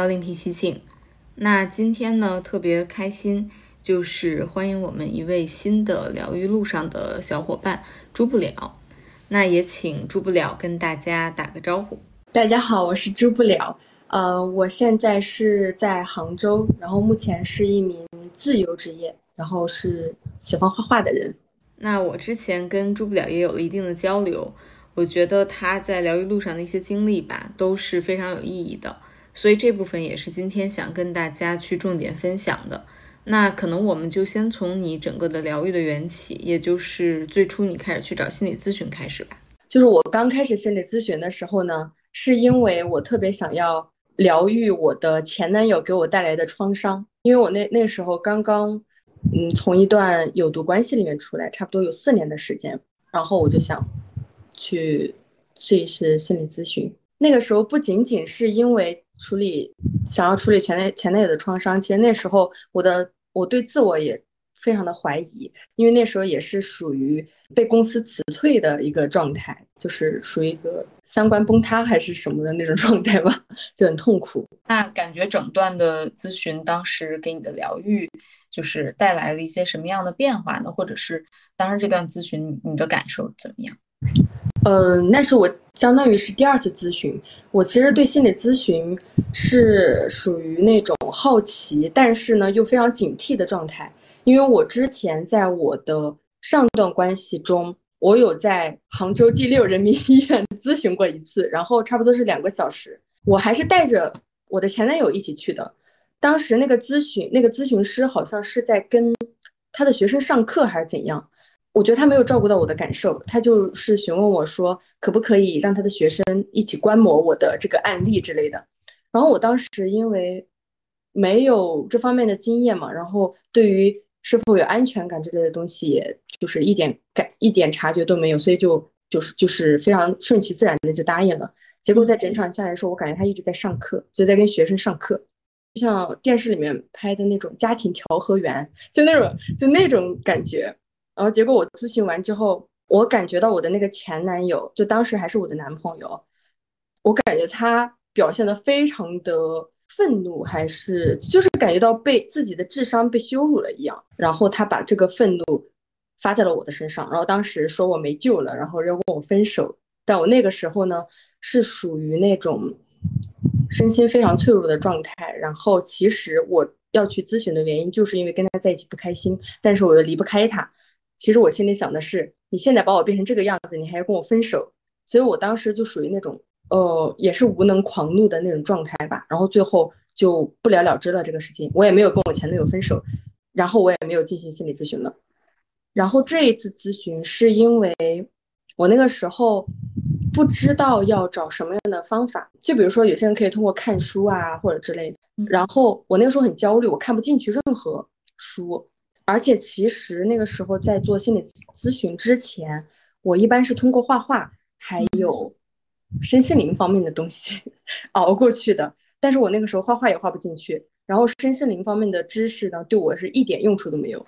欢迎来到另辟蹊径。那今天呢，特别开心，就是欢迎我们一位新的疗愈路上的小伙伴朱不了。那也请朱不了跟大家打个招呼。大家好，我是朱不了。呃，我现在是在杭州，然后目前是一名自由职业，然后是喜欢画画的人。那我之前跟朱不了也有了一定的交流，我觉得他在疗愈路上的一些经历吧，都是非常有意义的。所以这部分也是今天想跟大家去重点分享的。那可能我们就先从你整个的疗愈的缘起，也就是最初你开始去找心理咨询开始吧。就是我刚开始心理咨询的时候呢，是因为我特别想要。疗愈我的前男友给我带来的创伤，因为我那那时候刚刚，嗯，从一段有毒关系里面出来，差不多有四年的时间，然后我就想去试一试心理咨询。那个时候不仅仅是因为处理想要处理前男前男友的创伤，其实那时候我的我对自我也。非常的怀疑，因为那时候也是属于被公司辞退的一个状态，就是属于一个三观崩塌还是什么的那种 状态吧，就很痛苦。那感觉整段的咨询当时给你的疗愈，就是带来了一些什么样的变化呢？或者是当时这段咨询你的感受怎么样？嗯，那是我相当于是第二次咨询。我其实对心理咨询是属于那种好奇，但是呢又非常警惕的状态。因为我之前在我的上段关系中，我有在杭州第六人民医院咨询过一次，然后差不多是两个小时，我还是带着我的前男友一起去的。当时那个咨询那个咨询师好像是在跟他的学生上课还是怎样，我觉得他没有照顾到我的感受，他就是询问我说可不可以让他的学生一起观摩我的这个案例之类的。然后我当时因为没有这方面的经验嘛，然后对于是否有安全感之类的东西，也就是一点感一点察觉都没有，所以就就是就是非常顺其自然的就答应了。结果在整场下来的时候，我感觉他一直在上课，就在跟学生上课，就像电视里面拍的那种家庭调和员，就那种就那种感觉。然后结果我咨询完之后，我感觉到我的那个前男友，就当时还是我的男朋友，我感觉他表现的非常的。愤怒还是就是感觉到被自己的智商被羞辱了一样，然后他把这个愤怒发在了我的身上，然后当时说我没救了，然后要跟我分手。但我那个时候呢是属于那种身心非常脆弱的状态，然后其实我要去咨询的原因就是因为跟他在一起不开心，但是我又离不开他。其实我心里想的是，你现在把我变成这个样子，你还要跟我分手，所以我当时就属于那种。呃，也是无能狂怒的那种状态吧，然后最后就不了了之了这个事情，我也没有跟我前男友分手，然后我也没有进行心理咨询了。然后这一次咨询是因为我那个时候不知道要找什么样的方法，就比如说有些人可以通过看书啊或者之类的，然后我那个时候很焦虑，我看不进去任何书，而且其实那个时候在做心理咨询之前，我一般是通过画画还有。身心灵方面的东西 熬过去的，但是我那个时候画画也画不进去，然后身心灵方面的知识呢，对我是一点用处都没有。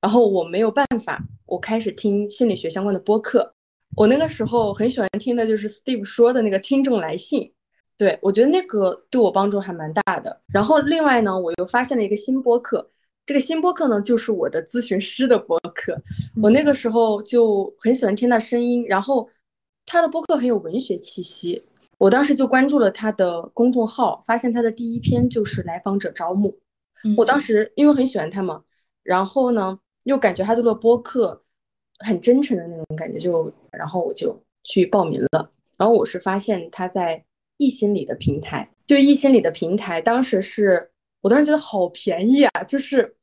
然后我没有办法，我开始听心理学相关的播客。我那个时候很喜欢听的就是 Steve 说的那个听众来信，对我觉得那个对我帮助还蛮大的。然后另外呢，我又发现了一个新播客，这个新播客呢就是我的咨询师的播客，我那个时候就很喜欢听他声音，然后。他的播客很有文学气息，我当时就关注了他的公众号，发现他的第一篇就是来访者招募。我当时因为很喜欢他嘛，然后呢又感觉他做的播客很真诚的那种感觉，就然后我就去报名了。然后我是发现他在易心理的平台，就易心理的平台，当时是我当时觉得好便宜啊，就是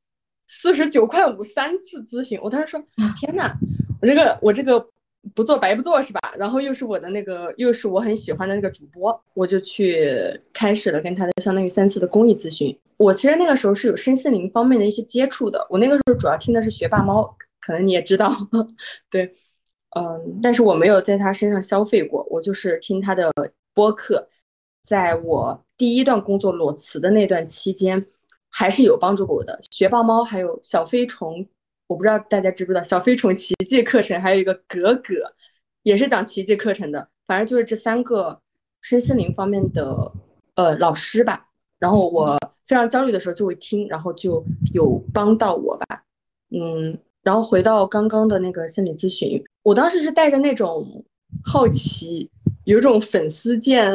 四十九块五三次咨询。我当时说天呐，我这个我这个。不做白不做是吧？然后又是我的那个，又是我很喜欢的那个主播，我就去开始了跟他的相当于三次的公益咨询。我其实那个时候是有身心灵方面的一些接触的。我那个时候主要听的是学霸猫，可能你也知道，对，嗯，但是我没有在他身上消费过，我就是听他的播客。在我第一段工作裸辞的那段期间，还是有帮助过我的。学霸猫还有小飞虫。我不知道大家知不知道小飞虫奇迹课程，还有一个格格，也是讲奇迹课程的。反正就是这三个身心灵方面的呃老师吧。然后我非常焦虑的时候就会听，然后就有帮到我吧。嗯，然后回到刚刚的那个心理咨询，我当时是带着那种好奇，有种粉丝见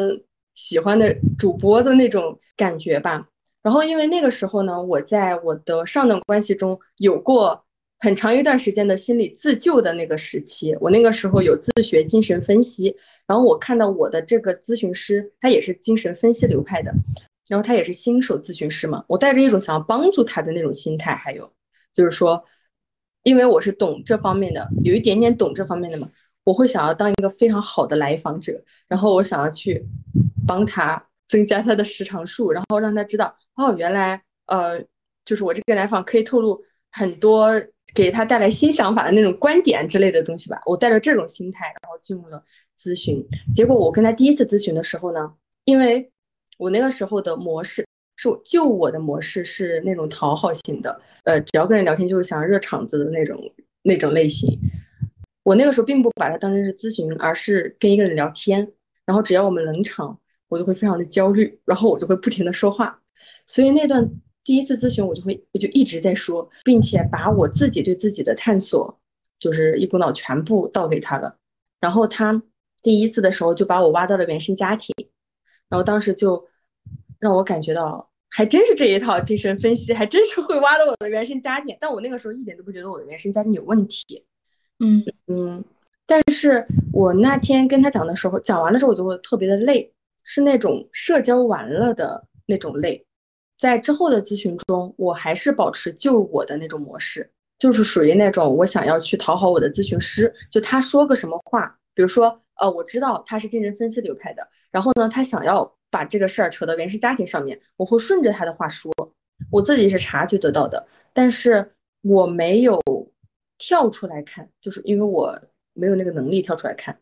喜欢的主播的那种感觉吧。然后因为那个时候呢，我在我的上等关系中有过很长一段时间的心理自救的那个时期，我那个时候有自学精神分析，然后我看到我的这个咨询师，他也是精神分析流派的。然后他也是新手咨询师嘛，我带着一种想要帮助他的那种心态，还有就是说，因为我是懂这方面的，有一点点懂这方面的嘛，我会想要当一个非常好的来访者，然后我想要去帮他增加他的时长数，然后让他知道，哦，原来呃，就是我这个来访可以透露很多给他带来新想法的那种观点之类的东西吧。我带着这种心态，然后进入了咨询。结果我跟他第一次咨询的时候呢，因为我那个时候的模式是就我的模式是那种讨好型的，呃，只要跟人聊天就是想热场子的那种那种类型。我那个时候并不把它当成是咨询，而是跟一个人聊天。然后只要我们冷场，我就会非常的焦虑，然后我就会不停的说话。所以那段第一次咨询，我就会我就一直在说，并且把我自己对自己的探索，就是一股脑全部倒给他了。然后他第一次的时候就把我挖到了原生家庭。然后当时就让我感觉到，还真是这一套精神分析，还真是会挖到我的原生家庭。但我那个时候一点都不觉得我的原生家庭有问题。嗯嗯，但是我那天跟他讲的时候，讲完了之后我就会特别的累，是那种社交完了的那种累。在之后的咨询中，我还是保持救我的那种模式，就是属于那种我想要去讨好我的咨询师，就他说个什么话，比如说，呃，我知道他是精神分析流派的。然后呢，他想要把这个事儿扯到原生家庭上面，我会顺着他的话说，我自己是察觉得到的，但是我没有跳出来看，就是因为我没有那个能力跳出来看，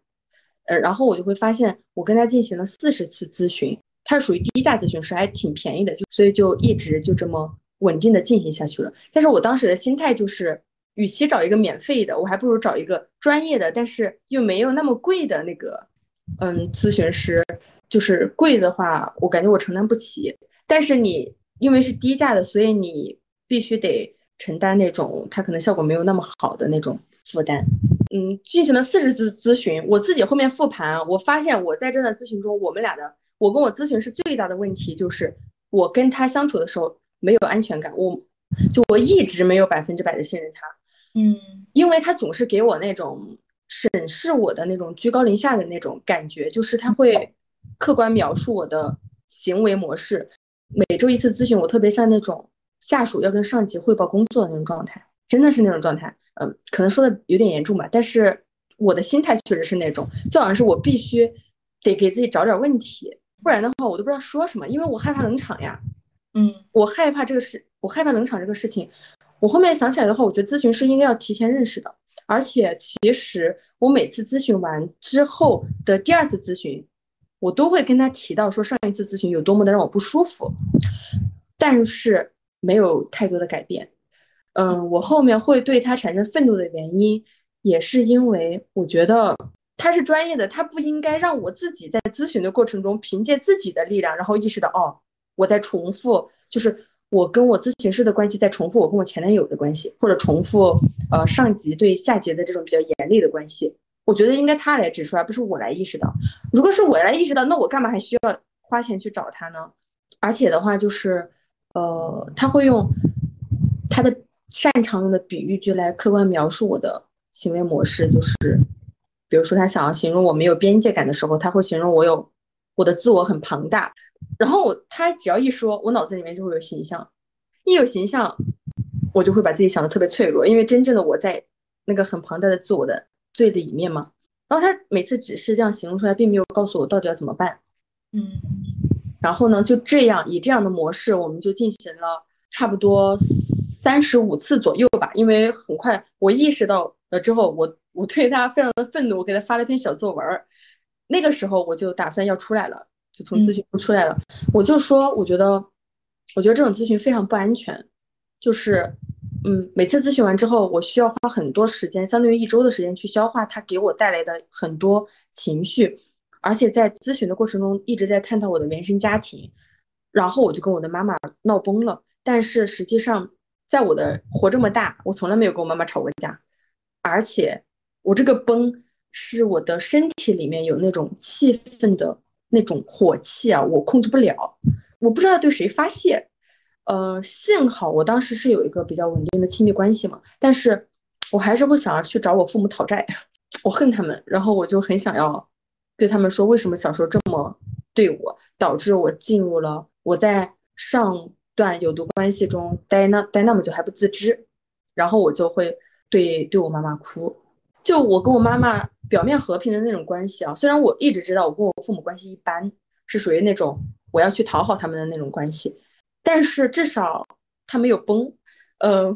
呃，然后我就会发现，我跟他进行了四十次咨询，他是属于低价咨询师，还挺便宜的，就所以就一直就这么稳定的进行下去了。但是我当时的心态就是，与其找一个免费的，我还不如找一个专业的，但是又没有那么贵的那个。嗯，咨询师就是贵的话，我感觉我承担不起。但是你因为是低价的，所以你必须得承担那种它可能效果没有那么好的那种负担。嗯，进行了四十次咨询，我自己后面复盘，我发现我在这段咨询中，我们俩的我跟我咨询师最大的问题就是我跟他相处的时候没有安全感，我就我一直没有百分之百的信任他。嗯，因为他总是给我那种。审视我的那种居高临下的那种感觉，就是他会客观描述我的行为模式。每周一次咨询，我特别像那种下属要跟上级汇报工作的那种状态，真的是那种状态。嗯，可能说的有点严重吧，但是我的心态确实是那种，就好像是我必须得给自己找点问题，不然的话我都不知道说什么，因为我害怕冷场呀。嗯，我害怕这个事，我害怕冷场这个事情。我后面想起来的话，我觉得咨询师应该要提前认识的。而且其实我每次咨询完之后的第二次咨询，我都会跟他提到说上一次咨询有多么的让我不舒服，但是没有太多的改变。嗯，我后面会对他产生愤怒的原因，也是因为我觉得他是专业的，他不应该让我自己在咨询的过程中凭借自己的力量，然后意识到哦，我在重复，就是。我跟我咨询师的关系在重复我跟我前男友的关系，或者重复呃上级对下级的这种比较严厉的关系。我觉得应该他来指出，而不是我来意识到。如果是我来意识到，那我干嘛还需要花钱去找他呢？而且的话，就是呃，他会用他的擅长用的比喻句来客观描述我的行为模式，就是比如说他想要形容我没有边界感的时候，他会形容我有我的自我很庞大。然后我他只要一说，我脑子里面就会有形象，一有形象，我就会把自己想的特别脆弱，因为真正的我在那个很庞大的自我的最里面嘛。然后他每次只是这样形容出来，并没有告诉我到底要怎么办。嗯，然后呢，就这样以这样的模式，我们就进行了差不多三十五次左右吧。因为很快我意识到了之后，我我对他非常的愤怒，我给他发了一篇小作文。那个时候我就打算要出来了。就从咨询部出来了，我就说，我觉得，我觉得这种咨询非常不安全。就是，嗯，每次咨询完之后，我需要花很多时间，相当于一周的时间去消化他给我带来的很多情绪。而且在咨询的过程中一直在探讨我的原生家庭，然后我就跟我的妈妈闹崩了。但是实际上，在我的活这么大，我从来没有跟我妈妈吵过架，而且我这个崩是我的身体里面有那种气愤的那种火气啊，我控制不了，我不知道对谁发泄。呃，幸好我当时是有一个比较稳定的亲密关系嘛，但是我还是会想要去找我父母讨债，我恨他们，然后我就很想要对他们说，为什么小时候这么对我，导致我进入了我在上段有毒关系中待那待那么久还不自知，然后我就会对对我妈妈哭，就我跟我妈妈表面和平的那种关系啊，虽然我一直知道我跟我父母关系一般，是属于那种我要去讨好他们的那种关系。但是至少他没有崩，呃，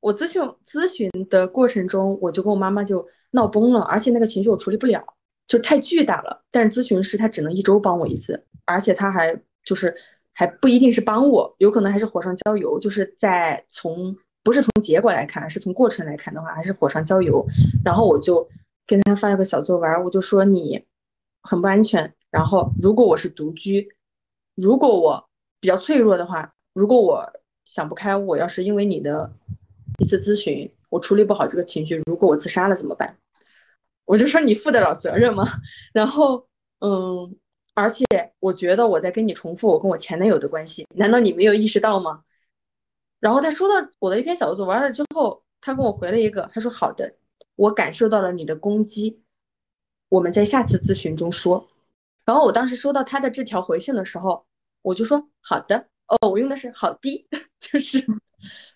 我咨询咨询的过程中，我就跟我妈妈就闹崩了，而且那个情绪我处理不了，就太巨大了。但是咨询师他只能一周帮我一次，而且他还就是还不一定是帮我，有可能还是火上浇油。就是在从不是从结果来看，是从过程来看的话，还是火上浇油。然后我就跟他发了个小作文，我就说你很不安全。然后如果我是独居，如果我。比较脆弱的话，如果我想不开，我要是因为你的一次咨询，我处理不好这个情绪，如果我自杀了怎么办？我就说你负得了责任吗？然后，嗯，而且我觉得我在跟你重复我跟我前男友的关系，难道你没有意识到吗？然后他说到我的一篇小作文了之后，他跟我回了一个，他说好的，我感受到了你的攻击，我们在下次咨询中说。然后我当时收到他的这条回信的时候。我就说好的哦，我用的是好的，就是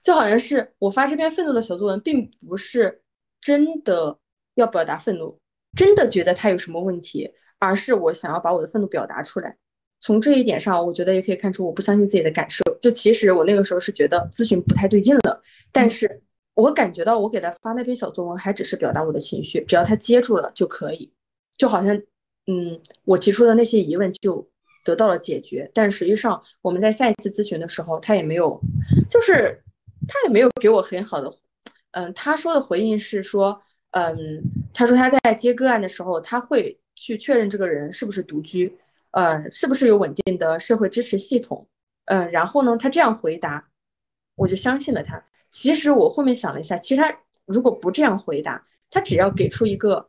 就好像是我发这篇愤怒的小作文，并不是真的要表达愤怒，真的觉得他有什么问题，而是我想要把我的愤怒表达出来。从这一点上，我觉得也可以看出我不相信自己的感受。就其实我那个时候是觉得咨询不太对劲了，但是我感觉到我给他发那篇小作文还只是表达我的情绪，只要他接住了就可以，就好像嗯，我提出的那些疑问就。得到了解决，但实际上我们在下一次咨询的时候，他也没有，就是他也没有给我很好的，嗯，他说的回应是说，嗯，他说他在接个案的时候，他会去确认这个人是不是独居，呃，是不是有稳定的社会支持系统，嗯，然后呢，他这样回答，我就相信了他。其实我后面想了一下，其实他如果不这样回答，他只要给出一个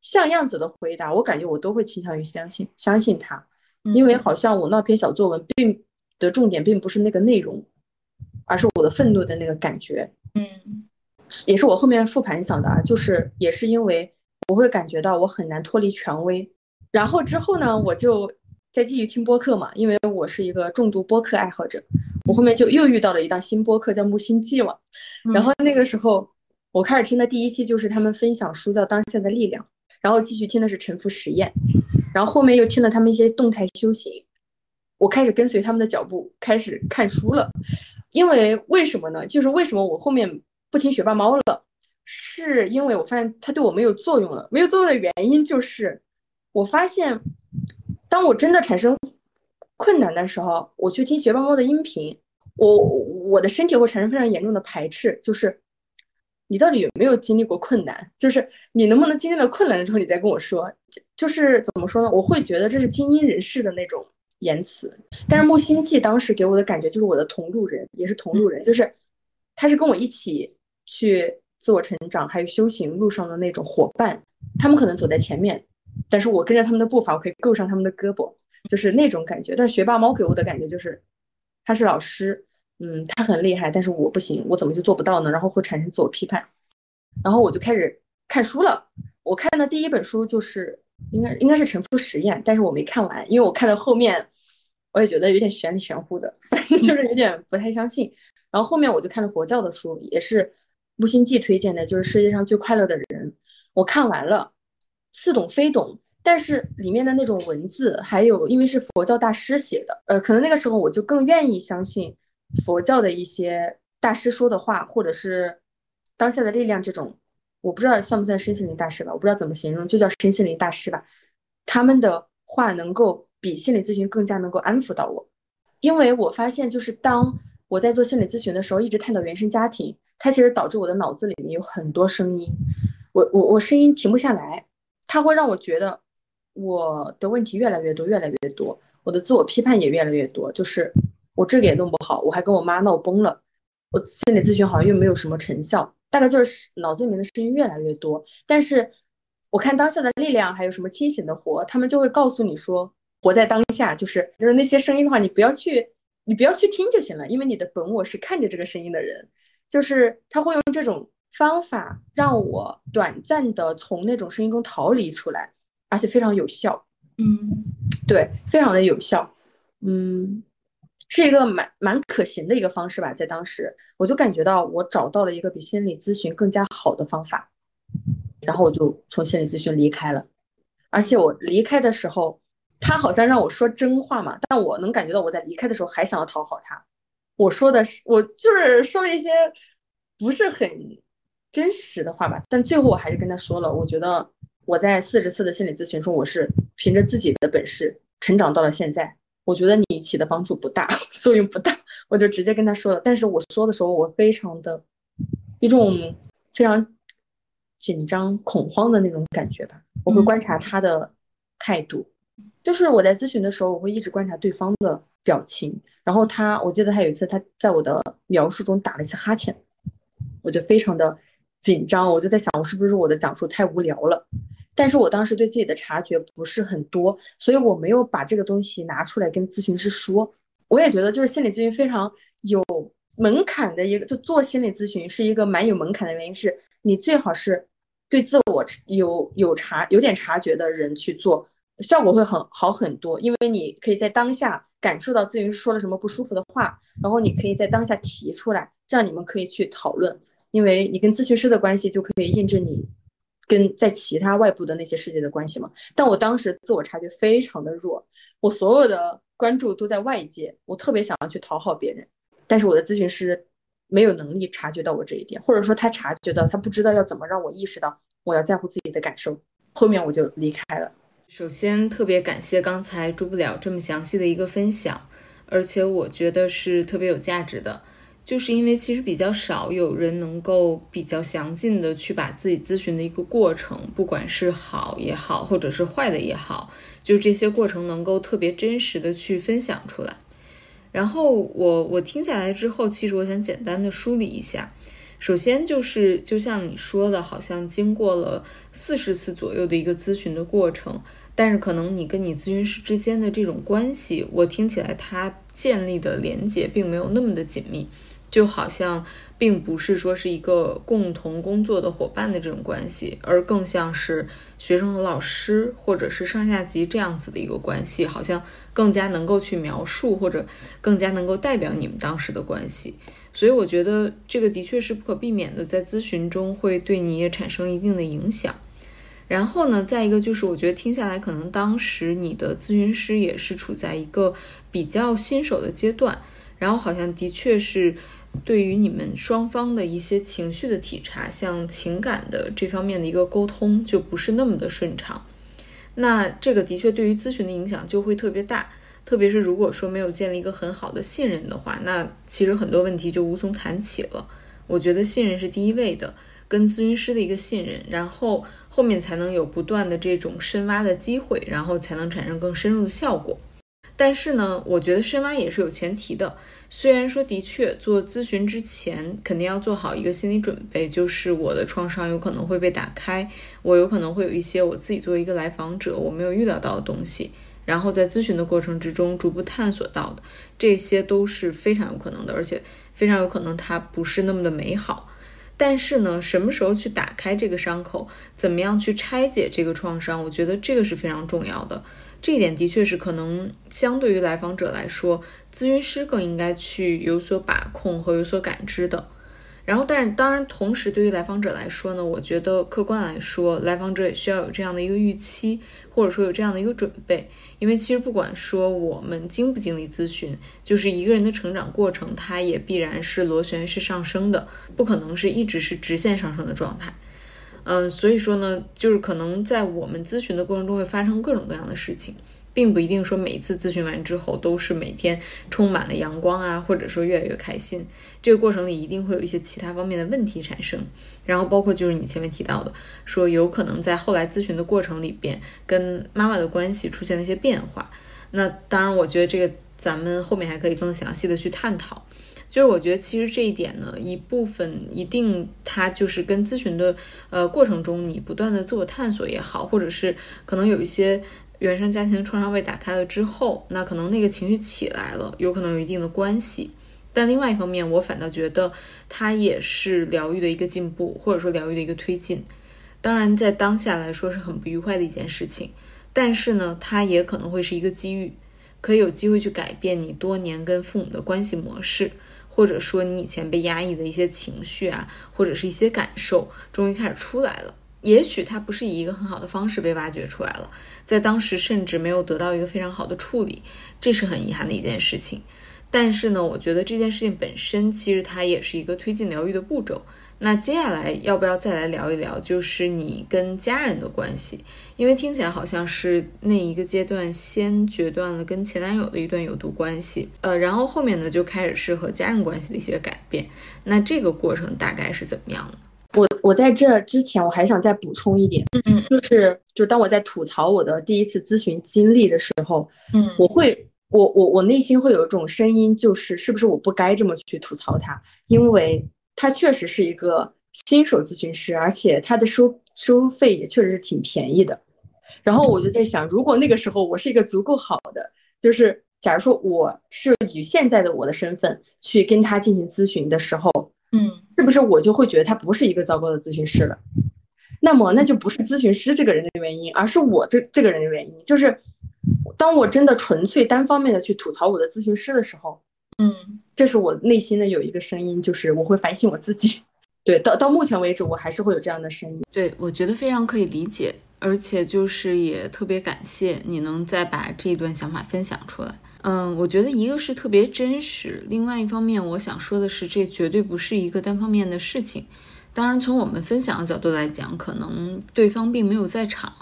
像样子的回答，我感觉我都会倾向于相信相信他。因为好像我那篇小作文并的重点并不是那个内容，而是我的愤怒的那个感觉。嗯，也是我后面复盘想的啊，就是也是因为我会感觉到我很难脱离权威。然后之后呢，我就再继续听播客嘛，因为我是一个重度播客爱好者。我后面就又遇到了一档新播客叫木星记嘛，然后那个时候我开始听的第一期就是他们分享书叫《当下的力量》，然后继续听的是沉浮实验。然后后面又听了他们一些动态修行，我开始跟随他们的脚步，开始看书了。因为为什么呢？就是为什么我后面不听学霸猫了？是因为我发现他对我没有作用了。没有作用的原因就是，我发现当我真的产生困难的时候，我去听学霸猫的音频，我我的身体会产生非常严重的排斥，就是。你到底有没有经历过困难？就是你能不能经历了困难之后，你再跟我说，就就是怎么说呢？我会觉得这是精英人士的那种言辞。但是木星记当时给我的感觉就是我的同路人，也是同路人，就是他是跟我一起去自我成长还有修行路上的那种伙伴。他们可能走在前面，但是我跟着他们的步伐，我可以够上他们的胳膊，就是那种感觉。但是学霸猫给我的感觉就是，他是老师。嗯，他很厉害，但是我不行，我怎么就做不到呢？然后会产生自我批判，然后我就开始看书了。我看的第一本书就是应该应该是《沉浮实验》，但是我没看完，因为我看到后面，我也觉得有点玄里玄乎的，反 正就是有点不太相信。然后后面我就看了佛教的书，也是木心记推荐的，就是世界上最快乐的人。我看完了，似懂非懂，但是里面的那种文字，还有因为是佛教大师写的，呃，可能那个时候我就更愿意相信。佛教的一些大师说的话，或者是当下的力量这种，我不知道算不算身心灵大师吧，我不知道怎么形容，就叫身心灵大师吧。他们的话能够比心理咨询更加能够安抚到我，因为我发现，就是当我在做心理咨询的时候，一直探讨原生家庭，它其实导致我的脑子里面有很多声音，我我我声音停不下来，它会让我觉得我的问题越来越多，越来越多，我的自我批判也越来越多，就是我这个也弄不好，我还跟我妈闹崩了，我心理咨询好像又没有什么成效，大概就是脑子里面的声音越来越多。但是我看当下的力量还有什么清醒的活，他们就会告诉你说，活在当下，就是就是那些声音的话，你不要去，你不要去听就行了，因为你的本我是看着这个声音的人，就是他会用这种方法让我短暂的从那种声音中逃离出来。而且非常有效，嗯，对，非常的有效，嗯，是一个蛮蛮可行的一个方式吧。在当时，我就感觉到我找到了一个比心理咨询更加好的方法，然后我就从心理咨询离开了。而且我离开的时候，他好像让我说真话嘛，但我能感觉到我在离开的时候还想要讨好他。我说的是，我就是说了一些不是很真实的话吧，但最后我还是跟他说了，我觉得。我在四十次的心理咨询中，我是凭着自己的本事成长到了现在。我觉得你起的帮助不大，作用不大，我就直接跟他说了。但是我说的时候，我非常的一种非常紧张、恐慌的那种感觉吧。我会观察他的态度，就是我在咨询的时候，我会一直观察对方的表情。然后他，我记得他有一次他在我的描述中打了一次哈欠，我就非常的紧张，我就在想，我是不是我的讲述太无聊了？但是我当时对自己的察觉不是很多，所以我没有把这个东西拿出来跟咨询师说。我也觉得，就是心理咨询非常有门槛的一个，就做心理咨询是一个蛮有门槛的原因，是你最好是对自我有有察有点察觉的人去做，效果会很好很多。因为你可以在当下感受到咨询师说了什么不舒服的话，然后你可以在当下提出来，这样你们可以去讨论。因为你跟咨询师的关系就可以印证你。跟在其他外部的那些世界的关系嘛，但我当时自我察觉非常的弱，我所有的关注都在外界，我特别想要去讨好别人，但是我的咨询师没有能力察觉到我这一点，或者说他察觉到，他不知道要怎么让我意识到我要在乎自己的感受，后面我就离开了。首先特别感谢刚才朱不了这么详细的一个分享，而且我觉得是特别有价值的。就是因为其实比较少有人能够比较详尽的去把自己咨询的一个过程，不管是好也好，或者是坏的也好，就这些过程能够特别真实的去分享出来。然后我我听下来之后，其实我想简单的梳理一下。首先就是就像你说的，好像经过了四十次左右的一个咨询的过程，但是可能你跟你咨询师之间的这种关系，我听起来他建立的连接并没有那么的紧密。就好像并不是说是一个共同工作的伙伴的这种关系，而更像是学生和老师，或者是上下级这样子的一个关系，好像更加能够去描述，或者更加能够代表你们当时的关系。所以我觉得这个的确是不可避免的，在咨询中会对你也产生一定的影响。然后呢，再一个就是我觉得听下来，可能当时你的咨询师也是处在一个比较新手的阶段。然后好像的确是，对于你们双方的一些情绪的体察，像情感的这方面的一个沟通，就不是那么的顺畅。那这个的确对于咨询的影响就会特别大，特别是如果说没有建立一个很好的信任的话，那其实很多问题就无从谈起了。我觉得信任是第一位的，跟咨询师的一个信任，然后后面才能有不断的这种深挖的机会，然后才能产生更深入的效果。但是呢，我觉得深挖也是有前提的。虽然说的确做咨询之前肯定要做好一个心理准备，就是我的创伤有可能会被打开，我有可能会有一些我自己作为一个来访者我没有预料到的东西。然后在咨询的过程之中逐步探索到的，这些都是非常有可能的，而且非常有可能它不是那么的美好。但是呢，什么时候去打开这个伤口，怎么样去拆解这个创伤，我觉得这个是非常重要的。这一点的确是可能相对于来访者来说，咨询师更应该去有所把控和有所感知的。然后，但是当然，同时对于来访者来说呢，我觉得客观来说，来访者也需要有这样的一个预期，或者说有这样的一个准备。因为其实不管说我们经不经历咨询，就是一个人的成长过程，它也必然是螺旋式上升的，不可能是一直是直线上升的状态。嗯，所以说呢，就是可能在我们咨询的过程中会发生各种各样的事情，并不一定说每次咨询完之后都是每天充满了阳光啊，或者说越来越开心。这个过程里一定会有一些其他方面的问题产生，然后包括就是你前面提到的，说有可能在后来咨询的过程里边跟妈妈的关系出现了一些变化。那当然，我觉得这个咱们后面还可以更详细的去探讨。就是我觉得其实这一点呢，一部分一定它就是跟咨询的呃过程中你不断的自我探索也好，或者是可能有一些原生家庭创伤被打开了之后，那可能那个情绪起来了，有可能有一定的关系。但另外一方面，我反倒觉得它也是疗愈的一个进步，或者说疗愈的一个推进。当然，在当下来说是很不愉快的一件事情，但是呢，它也可能会是一个机遇，可以有机会去改变你多年跟父母的关系模式，或者说你以前被压抑的一些情绪啊，或者是一些感受，终于开始出来了。也许它不是以一个很好的方式被挖掘出来了，在当时甚至没有得到一个非常好的处理，这是很遗憾的一件事情。但是呢，我觉得这件事情本身其实它也是一个推进疗愈的步骤。那接下来要不要再来聊一聊，就是你跟家人的关系？因为听起来好像是那一个阶段先决断了跟前男友的一段有毒关系，呃，然后后面呢就开始是和家人关系的一些改变。那这个过程大概是怎么样的？我我在这之前我还想再补充一点，嗯，就是就当我在吐槽我的第一次咨询经历的时候，嗯，我会。我我我内心会有一种声音，就是是不是我不该这么去吐槽他，因为他确实是一个新手咨询师，而且他的收收费也确实是挺便宜的。然后我就在想，如果那个时候我是一个足够好的，就是假如说我是以现在的我的身份去跟他进行咨询的时候，嗯，是不是我就会觉得他不是一个糟糕的咨询师了？那么那就不是咨询师这个人的原因，而是我这这个人的原因，就是。当我真的纯粹单方面的去吐槽我的咨询师的时候，嗯，这是我内心的有一个声音，就是我会反省我自己。对，到到目前为止，我还是会有这样的声音。对，我觉得非常可以理解，而且就是也特别感谢你能再把这一段想法分享出来。嗯，我觉得一个是特别真实，另外一方面，我想说的是，这绝对不是一个单方面的事情。当然，从我们分享的角度来讲，可能对方并没有在场。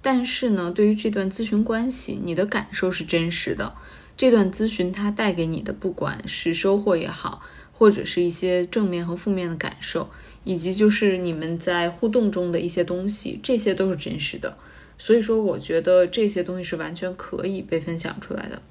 但是呢，对于这段咨询关系，你的感受是真实的。这段咨询它带给你的，不管是收获也好，或者是一些正面和负面的感受，以及就是你们在互动中的一些东西，这些都是真实的。所以说，我觉得这些东西是完全可以被分享出来的。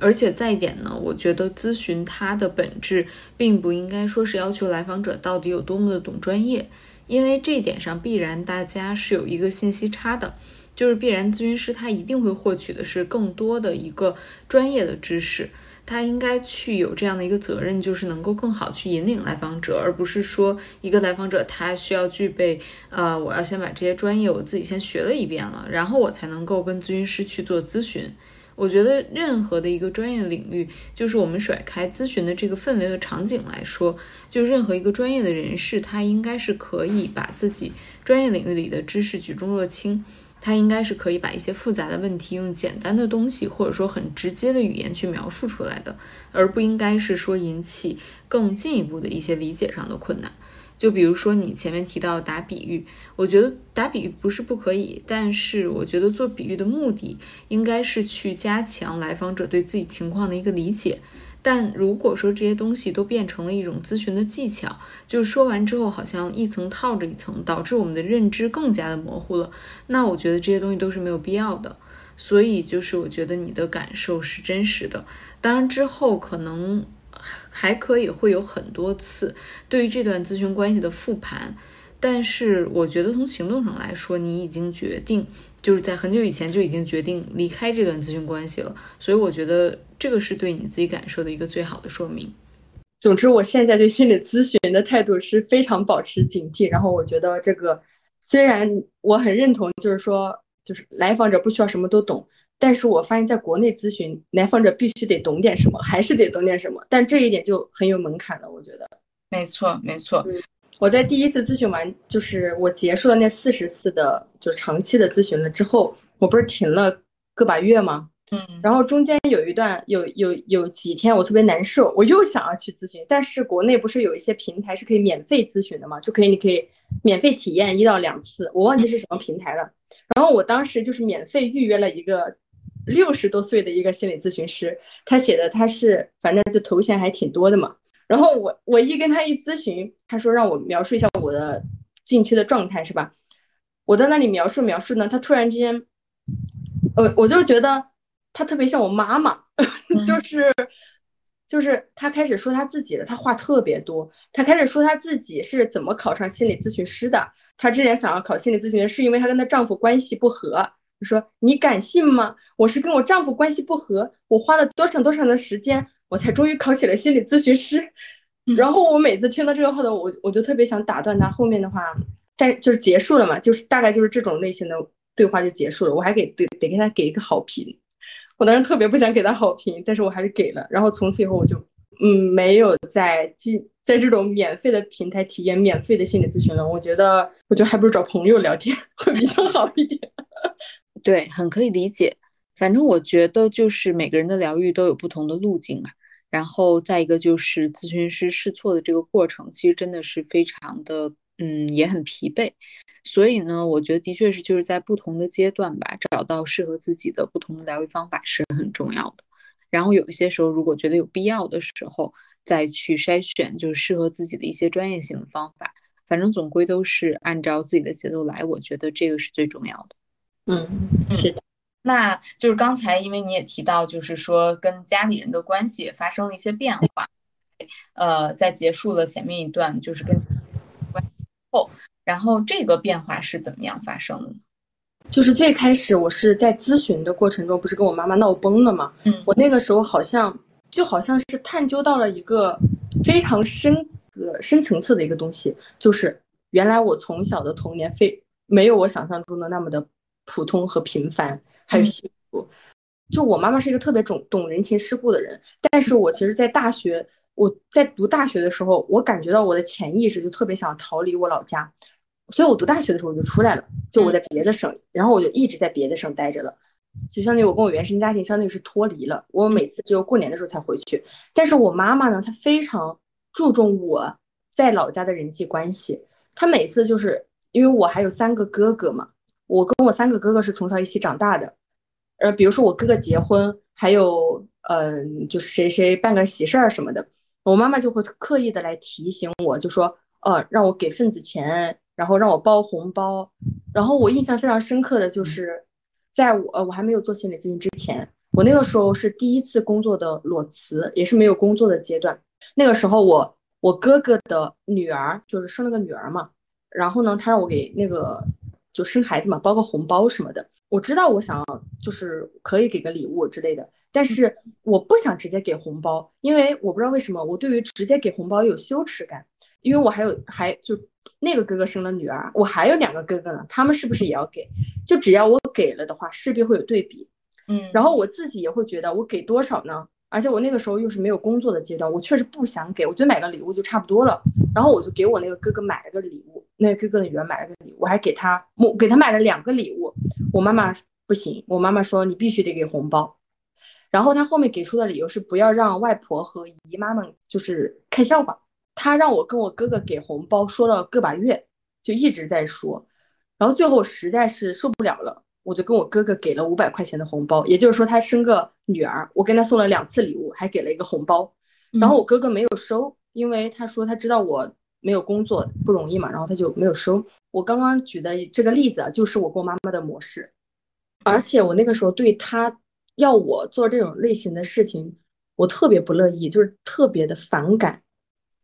而且再一点呢，我觉得咨询它的本质，并不应该说是要求来访者到底有多么的懂专业，因为这一点上必然大家是有一个信息差的。就是必然咨询师他一定会获取的是更多的一个专业的知识，他应该去有这样的一个责任，就是能够更好去引领来访者，而不是说一个来访者他需要具备，呃，我要先把这些专业我自己先学了一遍了，然后我才能够跟咨询师去做咨询。我觉得任何的一个专业领域，就是我们甩开咨询的这个氛围和场景来说，就任何一个专业的人士，他应该是可以把自己专业领域里的知识举重若轻。他应该是可以把一些复杂的问题用简单的东西，或者说很直接的语言去描述出来的，而不应该是说引起更进一步的一些理解上的困难。就比如说你前面提到打比喻，我觉得打比喻不是不可以，但是我觉得做比喻的目的应该是去加强来访者对自己情况的一个理解。但如果说这些东西都变成了一种咨询的技巧，就是说完之后好像一层套着一层，导致我们的认知更加的模糊了，那我觉得这些东西都是没有必要的。所以就是我觉得你的感受是真实的，当然之后可能还可以会有很多次对于这段咨询关系的复盘，但是我觉得从行动上来说，你已经决定。就是在很久以前就已经决定离开这段咨询关系了，所以我觉得这个是对你自己感受的一个最好的说明。总之，我现在对心理咨询的态度是非常保持警惕。然后，我觉得这个虽然我很认同，就是说，就是来访者不需要什么都懂，但是我发现在国内咨询，来访者必须得懂点什么，还是得懂点什么。但这一点就很有门槛了，我觉得。没错，没错。我在第一次咨询完，就是我结束了那四十次的就长期的咨询了之后，我不是停了个把月吗？嗯，然后中间有一段有有有几天我特别难受，我又想要去咨询，但是国内不是有一些平台是可以免费咨询的吗？就可以你可以免费体验一到两次，我忘记是什么平台了。然后我当时就是免费预约了一个六十多岁的一个心理咨询师，他写的他是反正就头衔还挺多的嘛。然后我我一跟他一咨询，他说让我描述一下我的近期的状态是吧？我在那里描述描述呢，他突然之间，呃，我就觉得他特别像我妈妈，就是。就是他开始说他自己了，他话特别多。他开始说他自己是怎么考上心理咨询师的。他之前想要考心理咨询师，是因为他跟他丈夫关系不和。他说：“你敢信吗？我是跟我丈夫关系不和，我花了多长多长的时间，我才终于考起了心理咨询师。”然后我每次听到这个话的，我我就特别想打断他。后面的话，但就是结束了嘛，就是大概就是这种类型的对话就结束了。我还给得得给他给一个好评。我当时特别不想给他好评，但是我还是给了。然后从此以后，我就嗯没有再进在这种免费的平台体验免费的心理咨询了。我觉得，我觉得还不如找朋友聊天 会比较好一点。对，很可以理解。反正我觉得，就是每个人的疗愈都有不同的路径嘛。然后再一个就是咨询师试错的这个过程，其实真的是非常的嗯，也很疲惫。所以呢，我觉得的确是就是在不同的阶段吧，找到适合自己的不同的疗愈方法是很重要的。然后有一些时候，如果觉得有必要的时候，再去筛选就是适合自己的一些专业性的方法。反正总归都是按照自己的节奏来，我觉得这个是最重要的。嗯，是的。那就是刚才因为你也提到，就是说跟家里人的关系也发生了一些变化。呃，在结束了前面一段就是跟关系后。然后这个变化是怎么样发生的？就是最开始我是在咨询的过程中，不是跟我妈妈闹崩了吗？嗯，我那个时候好像就好像是探究到了一个非常深的深层次的一个东西，就是原来我从小的童年非没有我想象中的那么的普通和平凡，还有幸福。就我妈妈是一个特别懂懂人情世故的人，但是我其实，在大学我在读大学的时候，我感觉到我的潜意识就特别想逃离我老家。所以我读大学的时候我就出来了，就我在别的省，然后我就一直在别的省待着了，就相当于我跟我原生家庭相当于是脱离了。我每次只有过年的时候才回去。但是我妈妈呢，她非常注重我在老家的人际关系。她每次就是因为我还有三个哥哥嘛，我跟我三个哥哥是从小一起长大的。呃，比如说我哥哥结婚，还有嗯，就是谁谁办个喜事儿什么的，我妈妈就会刻意的来提醒我，就说，呃，让我给份子钱。然后让我包红包，然后我印象非常深刻的就是，在我呃我还没有做心理咨询之前，我那个时候是第一次工作的裸辞，也是没有工作的阶段。那个时候我我哥哥的女儿就是生了个女儿嘛，然后呢他让我给那个就生孩子嘛包个红包什么的。我知道我想要就是可以给个礼物之类的，但是我不想直接给红包，因为我不知道为什么我对于直接给红包有羞耻感，因为我还有还就。那个哥哥生了女儿，我还有两个哥哥呢，他们是不是也要给？就只要我给了的话，势必会有对比。嗯，然后我自己也会觉得，我给多少呢？而且我那个时候又是没有工作的阶段，我确实不想给，我觉得买个礼物就差不多了。然后我就给我那个哥哥买了个礼物，那个哥哥的女儿买了个礼物，我还给他，我给他买了两个礼物。我妈妈不行，我妈妈说你必须得给红包。然后他后面给出的理由是不要让外婆和姨妈们就是看笑话。他让我跟我哥哥给红包，说了个把月，就一直在说，然后最后实在是受不了了，我就跟我哥哥给了五百块钱的红包。也就是说，他生个女儿，我跟他送了两次礼物，还给了一个红包。然后我哥哥没有收，因为他说他知道我没有工作不容易嘛，然后他就没有收。我刚刚举的这个例子啊，就是我跟我妈妈的模式，而且我那个时候对他要我做这种类型的事情，我特别不乐意，就是特别的反感。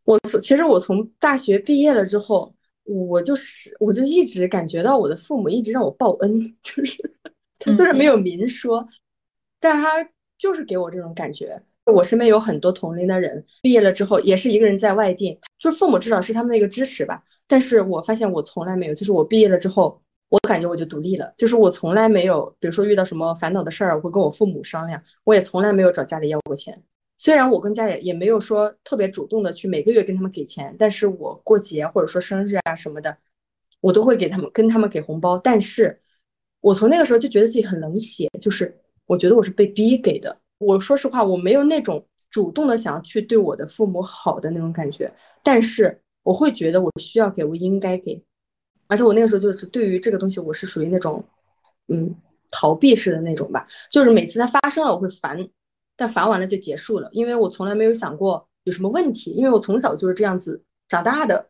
我其实我从大学毕业了之后，我就是我就一直感觉到我的父母一直让我报恩，就是他虽然没有明说，但是他就是给我这种感觉。我身边有很多同龄的人毕业了之后也是一个人在外地，就是父母至少是他们的一个支持吧。但是我发现我从来没有，就是我毕业了之后，我感觉我就独立了，就是我从来没有，比如说遇到什么烦恼的事儿，我会跟我父母商量，我也从来没有找家里要过钱。虽然我跟家里也没有说特别主动的去每个月跟他们给钱，但是我过节或者说生日啊什么的，我都会给他们跟他们给红包。但是，我从那个时候就觉得自己很冷血，就是我觉得我是被逼给的。我说实话，我没有那种主动的想要去对我的父母好的那种感觉，但是我会觉得我需要给，我应该给。而且我那个时候就是对于这个东西，我是属于那种，嗯。逃避式的那种吧，就是每次它发生了我会烦，但烦完了就结束了，因为我从来没有想过有什么问题，因为我从小就是这样子长大的。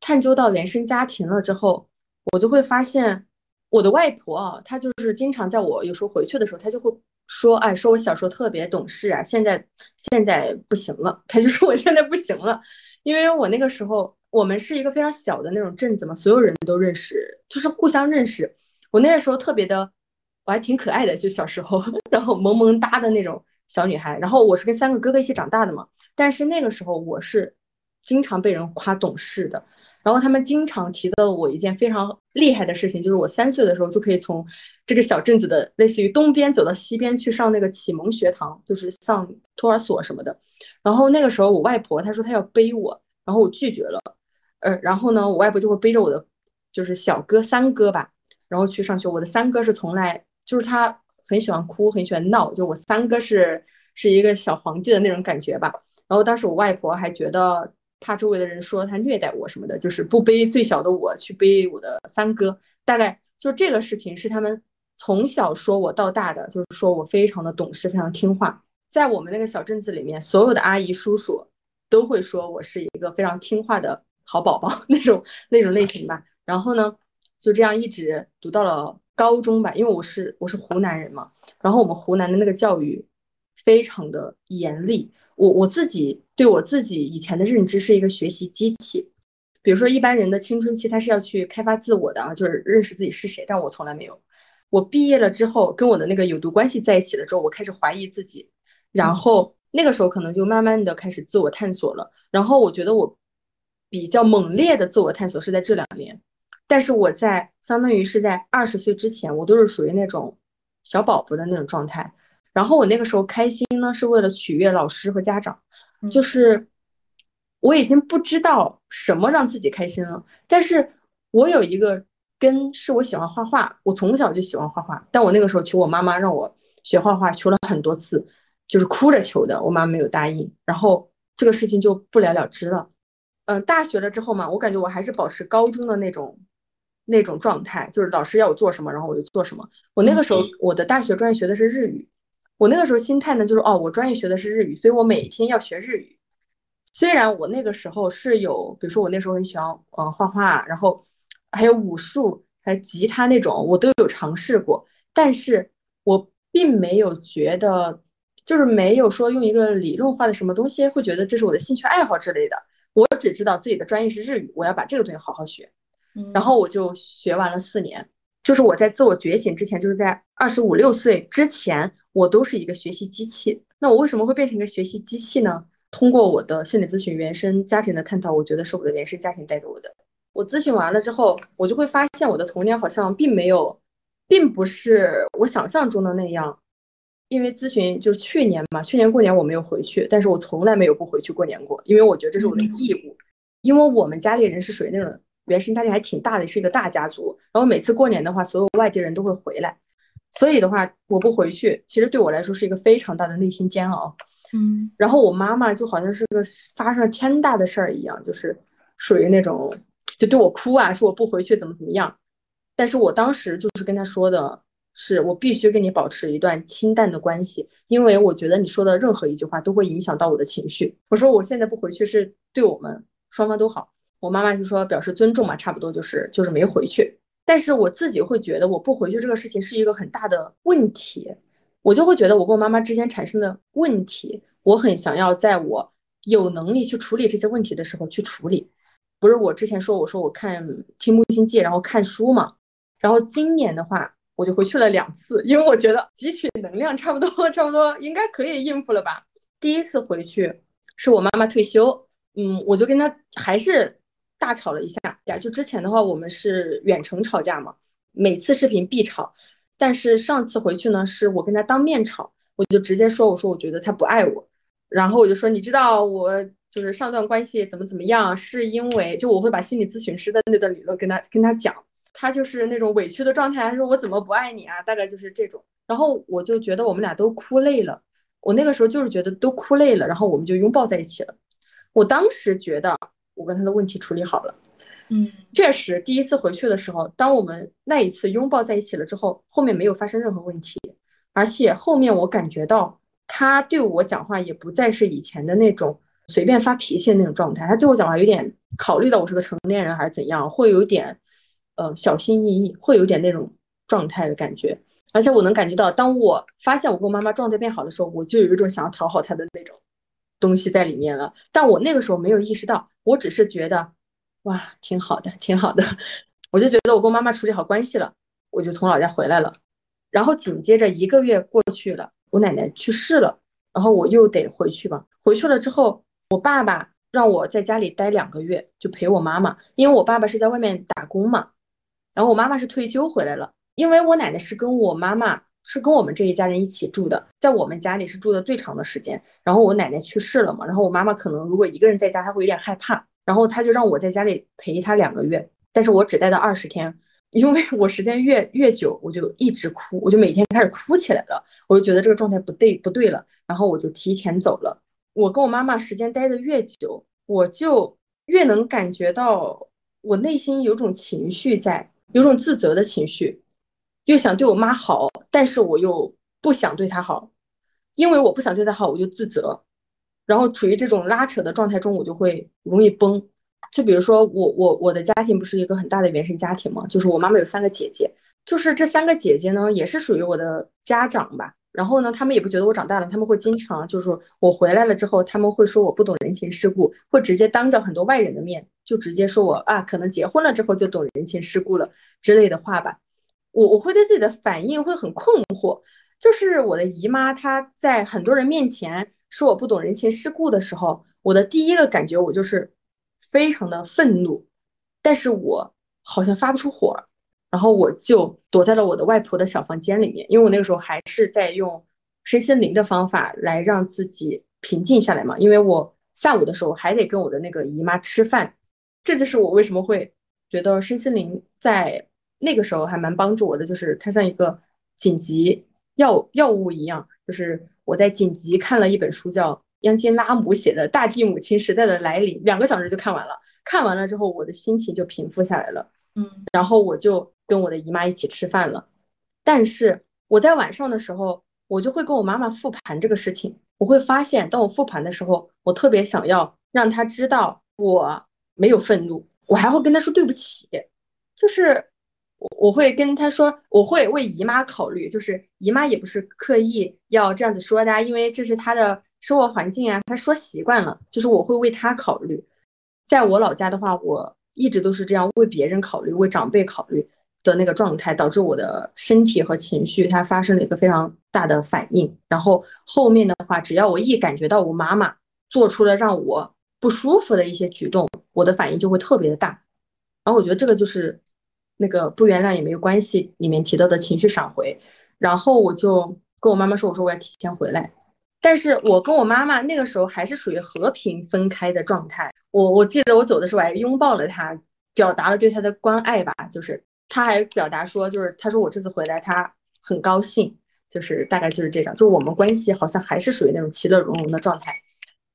探究到原生家庭了之后，我就会发现我的外婆啊，她就是经常在我有时候回去的时候，她就会说，哎，说我小时候特别懂事啊，现在现在不行了，他就说我现在不行了，因为我那个时候我们是一个非常小的那种镇子嘛，所有人都认识，就是互相认识。我那个时候特别的，我还挺可爱的，就小时候，然后萌萌哒的那种小女孩。然后我是跟三个哥哥一起长大的嘛，但是那个时候我是经常被人夸懂事的。然后他们经常提到我一件非常厉害的事情，就是我三岁的时候就可以从这个小镇子的类似于东边走到西边去上那个启蒙学堂，就是上托儿所什么的。然后那个时候我外婆她说她要背我，然后我拒绝了。呃，然后呢，我外婆就会背着我的就是小哥三哥吧，然后去上学。我的三哥是从来就是他很喜欢哭，很喜欢闹，就我三哥是是一个小皇帝的那种感觉吧。然后当时我外婆还觉得。怕周围的人说他虐待我什么的，就是不背最小的我去背我的三哥，大概就这个事情是他们从小说我到大的，就是说我非常的懂事，非常听话。在我们那个小镇子里面，所有的阿姨叔叔都会说我是一个非常听话的好宝宝那种那种类型吧。然后呢，就这样一直读到了高中吧，因为我是我是湖南人嘛，然后我们湖南的那个教育非常的严厉。我我自己对我自己以前的认知是一个学习机器，比如说一般人的青春期他是要去开发自我的啊，就是认识自己是谁，但我从来没有。我毕业了之后，跟我的那个有毒关系在一起了之后，我开始怀疑自己，然后那个时候可能就慢慢的开始自我探索了。然后我觉得我比较猛烈的自我探索是在这两年，但是我在相当于是在二十岁之前，我都是属于那种小宝宝的那种状态。然后我那个时候开心呢，是为了取悦老师和家长，就是我已经不知道什么让自己开心了。但是我有一个根，是我喜欢画画，我从小就喜欢画画。但我那个时候求我妈妈让我学画画，求了很多次，就是哭着求的，我妈没有答应。然后这个事情就不了了之了。嗯，大学了之后嘛，我感觉我还是保持高中的那种那种状态，就是老师要我做什么，然后我就做什么。我那个时候我的大学专业学的是日语。我那个时候心态呢，就是哦，我专业学的是日语，所以我每天要学日语。虽然我那个时候是有，比如说我那时候很喜欢嗯画画，然后还有武术，还有吉他那种，我都有尝试过，但是我并没有觉得，就是没有说用一个理论化的什么东西，会觉得这是我的兴趣爱好之类的。我只知道自己的专业是日语，我要把这个东西好好学，然后我就学完了四年。就是我在自我觉醒之前，就是在二十五六岁之前，我都是一个学习机器。那我为什么会变成一个学习机器呢？通过我的心理咨询原生家庭的探讨，我觉得是我的原生家庭带给我的。我咨询完了之后，我就会发现我的童年好像并没有，并不是我想象中的那样。因为咨询就是去年嘛，去年过年我没有回去，但是我从来没有不回去过年过，因为我觉得这是我的义务。因为我们家里人是属于那种。原生家庭还挺大的，是一个大家族。然后每次过年的话，所有外地人都会回来，所以的话，我不回去，其实对我来说是一个非常大的内心煎熬。嗯，然后我妈妈就好像是个发生了天大的事儿一样，就是属于那种就对我哭啊，说我不回去怎么怎么样。但是我当时就是跟她说的是，我必须跟你保持一段清淡的关系，因为我觉得你说的任何一句话都会影响到我的情绪。我说我现在不回去是对我们双方都好。我妈妈就说表示尊重嘛，差不多就是就是没回去。但是我自己会觉得我不回去这个事情是一个很大的问题，我就会觉得我跟我妈妈之间产生的问题，我很想要在我有能力去处理这些问题的时候去处理。不是我之前说我说我看听木星记，然后看书嘛，然后今年的话我就回去了两次，因为我觉得汲取能量差不多差不多应该可以应付了吧。第一次回去是我妈妈退休，嗯，我就跟她还是。大吵了一下呀，就之前的话，我们是远程吵架嘛，每次视频必吵。但是上次回去呢，是我跟他当面吵，我就直接说，我说我觉得他不爱我，然后我就说，你知道我就是上段关系怎么怎么样，是因为就我会把心理咨询师的那段理论跟他跟他讲，他就是那种委屈的状态，他说我怎么不爱你啊，大概就是这种。然后我就觉得我们俩都哭累了，我那个时候就是觉得都哭累了，然后我们就拥抱在一起了。我当时觉得。我跟他的问题处理好了，嗯，确实，第一次回去的时候，当我们那一次拥抱在一起了之后，后面没有发生任何问题，而且后面我感觉到他对我讲话也不再是以前的那种随便发脾气的那种状态，他对我讲话有点考虑到我是个成年人还是怎样，会有点呃小心翼翼，会有点那种状态的感觉。而且我能感觉到，当我发现我跟我妈妈状态变好的时候，我就有一种想要讨好她的那种东西在里面了。但我那个时候没有意识到，我只是觉得。哇，挺好的，挺好的，我就觉得我跟妈妈处理好关系了，我就从老家回来了。然后紧接着一个月过去了，我奶奶去世了，然后我又得回去吧。回去了之后，我爸爸让我在家里待两个月，就陪我妈妈，因为我爸爸是在外面打工嘛。然后我妈妈是退休回来了，因为我奶奶是跟我妈妈是跟我们这一家人一起住的，在我们家里是住的最长的时间。然后我奶奶去世了嘛，然后我妈妈可能如果一个人在家，她会有点害怕。然后他就让我在家里陪她两个月，但是我只待到二十天，因为我时间越越久，我就一直哭，我就每天开始哭起来了，我就觉得这个状态不对不对了，然后我就提前走了。我跟我妈妈时间待的越久，我就越能感觉到我内心有种情绪在，有种自责的情绪，又想对我妈好，但是我又不想对她好，因为我不想对她好，我就自责。然后处于这种拉扯的状态中，我就会容易崩。就比如说我我我的家庭不是一个很大的原生家庭嘛，就是我妈妈有三个姐姐，就是这三个姐姐呢也是属于我的家长吧。然后呢，他们也不觉得我长大了，他们会经常就是我回来了之后，他们会说我不懂人情世故，会直接当着很多外人的面就直接说我啊，可能结婚了之后就懂人情世故了之类的话吧。我我会对自己的反应会很困惑，就是我的姨妈她在很多人面前。说我不懂人情世故的时候，我的第一个感觉我就是非常的愤怒，但是我好像发不出火，然后我就躲在了我的外婆的小房间里面，因为我那个时候还是在用身心灵的方法来让自己平静下来嘛，因为我下午的时候还得跟我的那个姨妈吃饭，这就是我为什么会觉得身心灵在那个时候还蛮帮助我的，就是它像一个紧急药药物一样，就是。我在紧急看了一本书，叫央金拉姆写的《大地母亲时代的来临》，两个小时就看完了。看完了之后，我的心情就平复下来了。嗯，然后我就跟我的姨妈一起吃饭了。但是我在晚上的时候，我就会跟我妈妈复盘这个事情。我会发现，当我复盘的时候，我特别想要让她知道我没有愤怒，我还会跟她说对不起，就是。我我会跟他说，我会为姨妈考虑，就是姨妈也不是刻意要这样子说的，因为这是她的生活环境啊，她说习惯了，就是我会为她考虑。在我老家的话，我一直都是这样为别人考虑、为长辈考虑的那个状态，导致我的身体和情绪它发生了一个非常大的反应。然后后面的话，只要我一感觉到我妈妈做出了让我不舒服的一些举动，我的反应就会特别的大。然后我觉得这个就是。那个不原谅也没有关系，里面提到的情绪闪回，然后我就跟我妈妈说，我说我要提前回来，但是我跟我妈妈那个时候还是属于和平分开的状态。我我记得我走的时候，还拥抱了她，表达了对她的关爱吧，就是她还表达说，就是她说我这次回来，她很高兴，就是大概就是这样，就我们关系好像还是属于那种其乐融融的状态。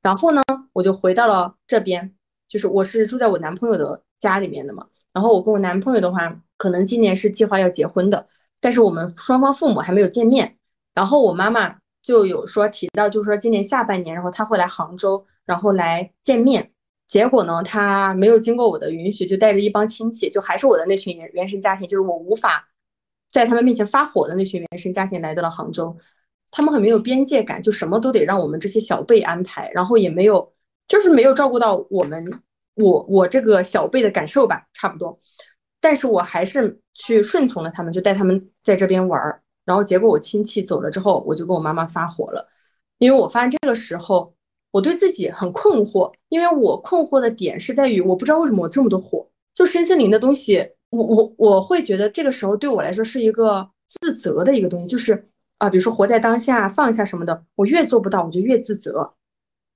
然后呢，我就回到了这边，就是我是住在我男朋友的家里面的嘛。然后我跟我男朋友的话，可能今年是计划要结婚的，但是我们双方父母还没有见面。然后我妈妈就有说提到，就是说今年下半年，然后他会来杭州，然后来见面。结果呢，他没有经过我的允许，就带着一帮亲戚，就还是我的那群原原生家庭，就是我无法在他们面前发火的那群原生家庭来到了杭州。他们很没有边界感，就什么都得让我们这些小辈安排，然后也没有，就是没有照顾到我们。我我这个小辈的感受吧，差不多，但是我还是去顺从了他们，就带他们在这边玩儿。然后结果我亲戚走了之后，我就跟我妈妈发火了，因为我发现这个时候我对自己很困惑，因为我困惑的点是在于我不知道为什么我这么多火。就身心灵的东西，我我我会觉得这个时候对我来说是一个自责的一个东西，就是啊，比如说活在当下、放下什么的，我越做不到，我就越自责。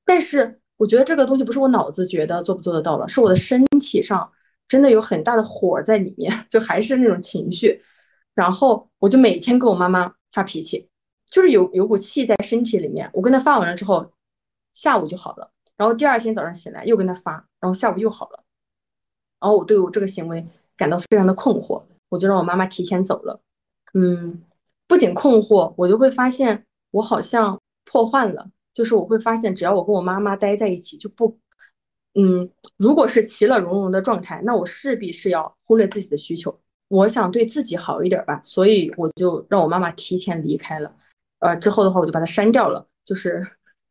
但是。我觉得这个东西不是我脑子觉得做不做得到了，是我的身体上真的有很大的火在里面，就还是那种情绪。然后我就每天跟我妈妈发脾气，就是有有股气在身体里面。我跟她发完了之后，下午就好了。然后第二天早上醒来又跟她发，然后下午又好了。然后我对我这个行为感到非常的困惑，我就让我妈妈提前走了。嗯，不仅困惑，我就会发现我好像破坏了，就是我会发现只要我跟我妈妈待在一起，就不，嗯，如果是其乐融融的状态，那我势必是要忽略自己的需求。我想对自己好一点吧，所以我就让我妈妈提前离开了。呃，之后的话我就把它删掉了，就是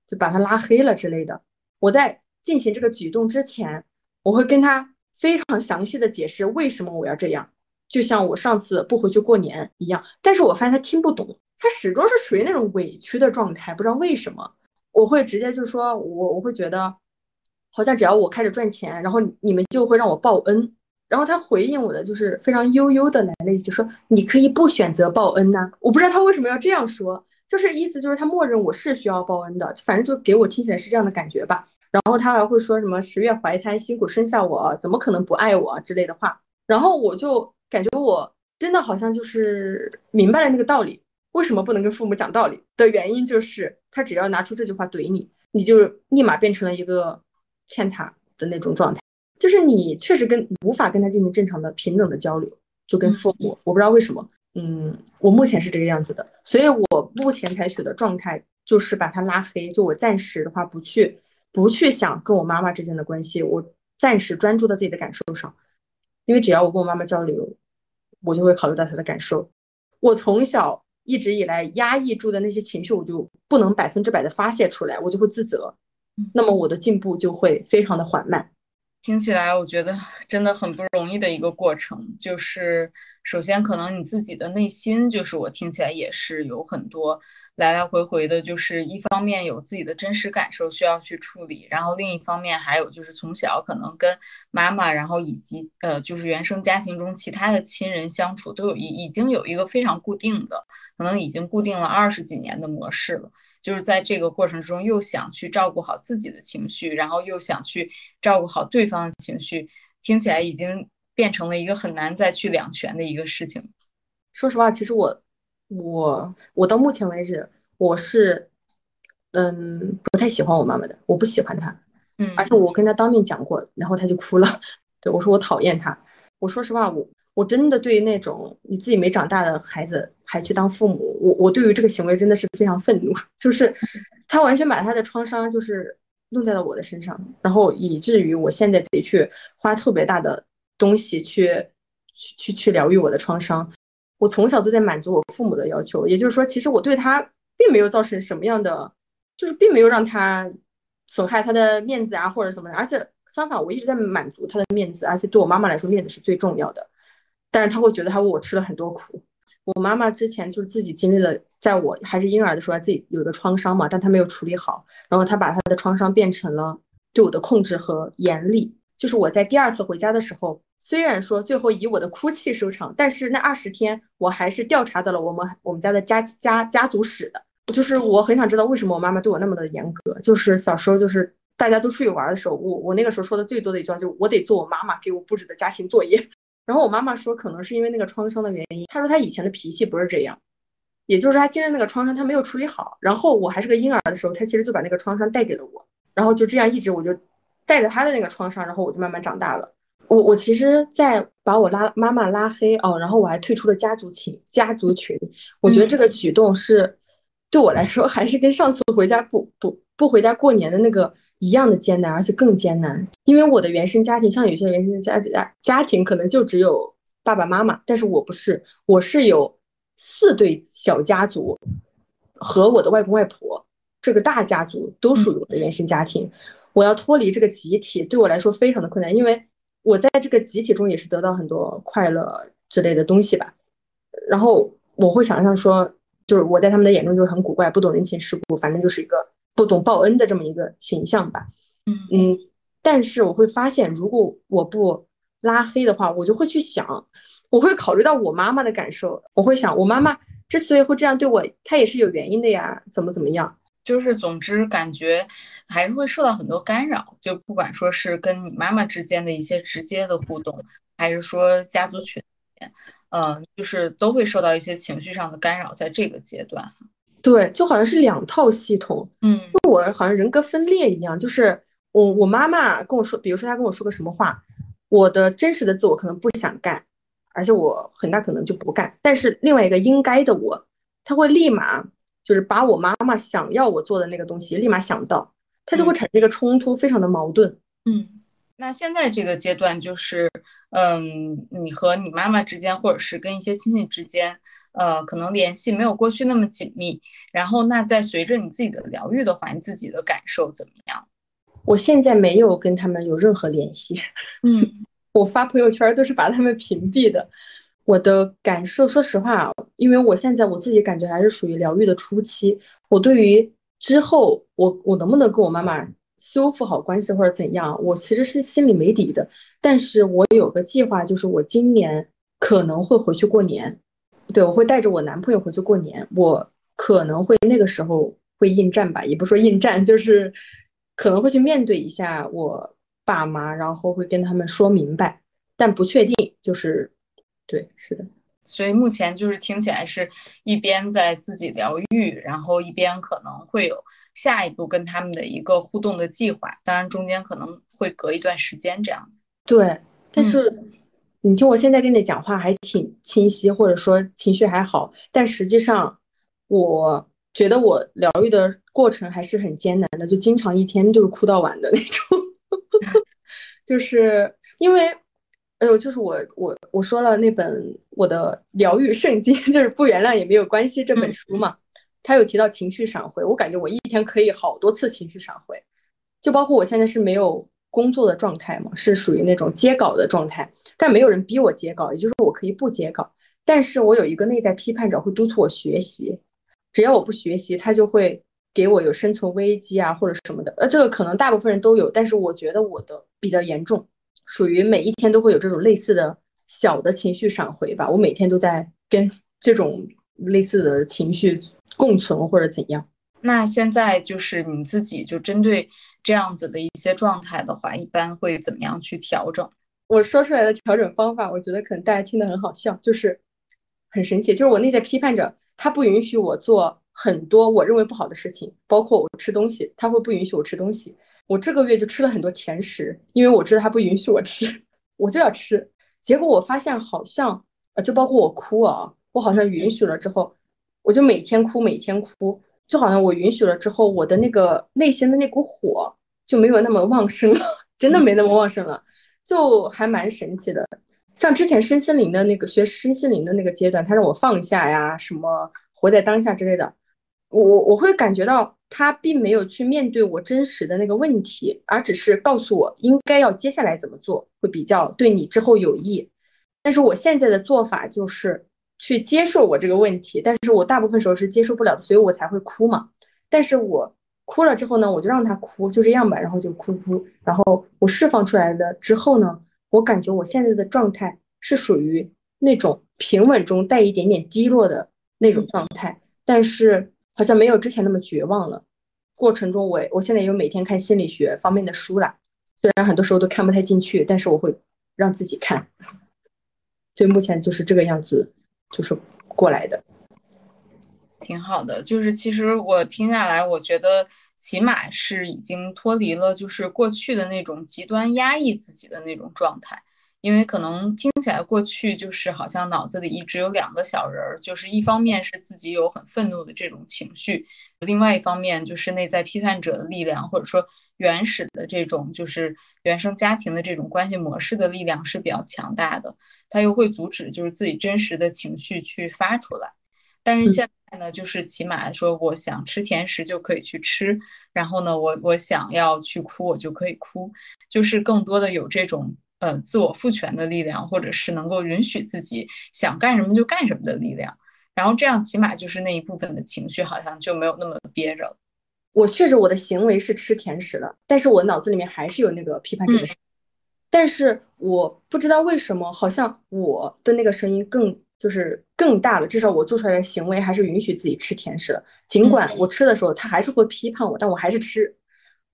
就把它拉黑了之类的。我在进行这个举动之前，我会跟他非常详细的解释为什么我要这样，就像我上次不回去过年一样。但是我发现他听不懂，他始终是属于那种委屈的状态，不知道为什么。我会直接就说，我我会觉得，好像只要我开始赚钱，然后你们就会让我报恩。然后他回应我的就是非常悠悠的来了一句说：“你可以不选择报恩呐。”我不知道他为什么要这样说，就是意思就是他默认我是需要报恩的，反正就给我听起来是这样的感觉吧。然后他还会说什么“十月怀胎，辛苦生下我，怎么可能不爱我”之类的话。然后我就感觉我真的好像就是明白了那个道理，为什么不能跟父母讲道理？的原因就是他只要拿出这句话怼你，你就立马变成了一个欠他的那种状态。就是你确实跟无法跟他进行正常的平等的交流，就跟父母，我不知道为什么，嗯，我目前是这个样子的，所以我目前采取的状态就是把他拉黑，就我暂时的话不去不去想跟我妈妈之间的关系，我暂时专注到自己的感受上，因为只要我跟我妈妈交流，我就会考虑到她的感受，我从小一直以来压抑住的那些情绪，我就不能百分之百的发泄出来，我就会自责，那么我的进步就会非常的缓慢。听起来我觉得真的很不容易的一个过程，就是首先可能你自己的内心，就是我听起来也是有很多来来回回的，就是一方面有自己的真实感受需要去处理，然后另一方面还有就是从小可能跟妈妈，然后以及呃就是原生家庭中其他的亲人相处都有一已经有一个非常固定的，可能已经固定了二十几年的模式了。就是在这个过程中，又想去照顾好自己的情绪，然后又想去照顾好对方的情绪，听起来已经变成了一个很难再去两全的一个事情。说实话，其实我我我到目前为止，我是嗯不太喜欢我妈妈的，我不喜欢她，嗯，而且我跟她当面讲过，然后她就哭了，对我说我讨厌她。我说实话，我。我真的对那种你自己没长大的孩子还去当父母，我我对于这个行为真的是非常愤怒。就是他完全把他的创伤就是弄在了我的身上，然后以至于我现在得去花特别大的东西去去去去疗愈我的创伤。我从小都在满足我父母的要求，也就是说，其实我对他并没有造成什么样的，就是并没有让他损害他的面子啊或者什么的，而且相反，我一直在满足他的面子，而且对我妈妈来说，面子是最重要的。但是他会觉得他为我吃了很多苦。我妈妈之前就是自己经历了，在我还是婴儿的时候，自己有的创伤嘛，但她没有处理好，然后她把她的创伤变成了对我的控制和严厉。就是我在第二次回家的时候，虽然说最后以我的哭泣收场，但是那二十天我还是调查到了我们我们家的家家家族史的。就是我很想知道为什么我妈妈对我那么的严格。就是小时候就是大家都出去玩的时候，我我那个时候说的最多的一句话就是我得做我妈妈给我布置的家庭作业。然后我妈妈说，可能是因为那个创伤的原因。她说她以前的脾气不是这样，也就是她经历那个创伤，她没有处理好。然后我还是个婴儿的时候，她其实就把那个创伤带给了我。然后就这样一直我就带着她的那个创伤，然后我就慢慢长大了。我我其实，在把我拉妈妈拉黑哦，然后我还退出了家族群家族群。我觉得这个举动是对我来说，还是跟上次回家不不不回家过年的那个。一样的艰难，而且更艰难，因为我的原生家庭，像有些原生家家家庭可能就只有爸爸妈妈，但是我不是，我是有四对小家族，和我的外公外婆，这个大家族都属于我的原生家庭。我要脱离这个集体，对我来说非常的困难，因为我在这个集体中也是得到很多快乐之类的东西吧。然后我会想象说，就是我在他们的眼中就是很古怪，不懂人情世故，反正就是一个。不懂报恩的这么一个形象吧，嗯嗯，但是我会发现，如果我不拉黑的话，我就会去想，我会考虑到我妈妈的感受，我会想，我妈妈之所以会这样对我，她也是有原因的呀，怎么怎么样？就是总之感觉还是会受到很多干扰，就不管说是跟你妈妈之间的一些直接的互动，还是说家族群里面，嗯，就是都会受到一些情绪上的干扰，在这个阶段。对，就好像是两套系统，嗯，我好像人格分裂一样，就是我我妈妈跟我说，比如说她跟我说个什么话，我的真实的自我可能不想干，而且我很大可能就不干。但是另外一个应该的我，他会立马就是把我妈妈想要我做的那个东西立马想到，他就会产生一个冲突，非常的矛盾。嗯。那现在这个阶段就是，嗯，你和你妈妈之间，或者是跟一些亲戚之间，呃，可能联系没有过去那么紧密。然后，那在随着你自己的疗愈的话，你自己的感受怎么样？我现在没有跟他们有任何联系。嗯，我发朋友圈都是把他们屏蔽的。我的感受，说实话，因为我现在我自己感觉还是属于疗愈的初期。我对于之后，我我能不能跟我妈妈？修复好关系或者怎样，我其实是心里没底的。但是我有个计划，就是我今年可能会回去过年。对，我会带着我男朋友回去过年。我可能会那个时候会应战吧，也不说应战，就是可能会去面对一下我爸妈，然后会跟他们说明白，但不确定。就是，对，是的。所以目前就是听起来是一边在自己疗愈，然后一边可能会有下一步跟他们的一个互动的计划。当然中间可能会隔一段时间这样子。对，但是你听我现在跟你讲话还挺清晰，或者说情绪还好，但实际上我觉得我疗愈的过程还是很艰难的，就经常一天就是哭到晚的那种，就是因为。哎呦，就是我我我说了那本我的疗愈圣经，就是不原谅也没有关系这本书嘛，他有提到情绪闪回，我感觉我一天可以好多次情绪闪回，就包括我现在是没有工作的状态嘛，是属于那种接稿的状态，但没有人逼我接稿，也就是我可以不接稿，但是我有一个内在批判者会督促我学习，只要我不学习，他就会给我有生存危机啊或者什么的，呃，这个可能大部分人都有，但是我觉得我的比较严重。属于每一天都会有这种类似的小的情绪闪回吧，我每天都在跟这种类似的情绪共存或者怎样。那现在就是你自己就针对这样子的一些状态的话，一般会怎么样去调整？我说出来的调整方法，我觉得可能大家听得很好笑，就是很神奇，就是我内在批判着，他不允许我做很多我认为不好的事情，包括我吃东西，他会不允许我吃东西。我这个月就吃了很多甜食，因为我知道他不允许我吃，我就要吃。结果我发现好像，呃，就包括我哭啊，我好像允许了之后，我就每天哭，每天哭，就好像我允许了之后，我的那个内心的那股火就没有那么旺盛了，真的没那么旺盛了，就还蛮神奇的。像之前身心灵的那个学身心灵的那个阶段，他让我放下呀，什么活在当下之类的，我我我会感觉到。他并没有去面对我真实的那个问题，而只是告诉我应该要接下来怎么做会比较对你之后有益。但是我现在的做法就是去接受我这个问题，但是我大部分时候是接受不了的，所以我才会哭嘛。但是我哭了之后呢，我就让他哭，就这样吧，然后就哭哭，然后我释放出来的之后呢，我感觉我现在的状态是属于那种平稳中带一点点低落的那种状态，但是。好像没有之前那么绝望了。过程中，我我现在有每天看心理学方面的书了，虽然很多时候都看不太进去，但是我会让自己看。所以目前就是这个样子，就是过来的，挺好的。就是其实我听下来，我觉得起码是已经脱离了就是过去的那种极端压抑自己的那种状态。因为可能听起来过去就是好像脑子里一直有两个小人儿，就是一方面是自己有很愤怒的这种情绪，另外一方面就是内在批判者的力量，或者说原始的这种就是原生家庭的这种关系模式的力量是比较强大的，它又会阻止就是自己真实的情绪去发出来。但是现在呢，就是起码说我想吃甜食就可以去吃，然后呢，我我想要去哭我就可以哭，就是更多的有这种。呃，自我赋权的力量，或者是能够允许自己想干什么就干什么的力量，然后这样起码就是那一部分的情绪好像就没有那么憋着了。我确实我的行为是吃甜食了，但是我脑子里面还是有那个批判者的声音，但是我不知道为什么，好像我的那个声音更就是更大了。至少我做出来的行为还是允许自己吃甜食，尽管我吃的时候他还是会批判我，但我还是吃。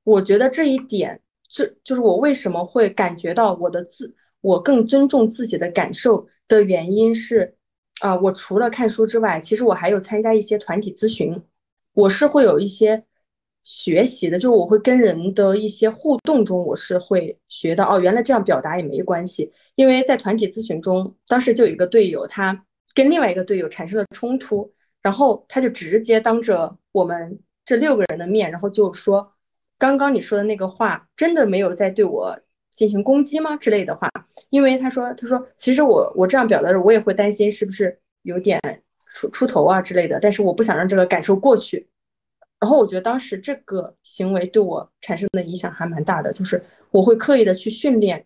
我觉得这一点。这就是我为什么会感觉到我的自我更尊重自己的感受的原因是，啊，我除了看书之外，其实我还有参加一些团体咨询，我是会有一些学习的，就是我会跟人的一些互动中，我是会学到哦，原来这样表达也没关系。因为在团体咨询中，当时就有一个队友，他跟另外一个队友产生了冲突，然后他就直接当着我们这六个人的面，然后就说：“刚刚你说的那个话，真的没有在对我进行攻击吗？”之类的话。因为他说：“他说其实我我这样表达的，我也会担心是不是有点出出头啊之类的，但是我不想让这个感受过去。”然后我觉得当时这个行为对我产生的影响还蛮大的，就是我会刻意的去训练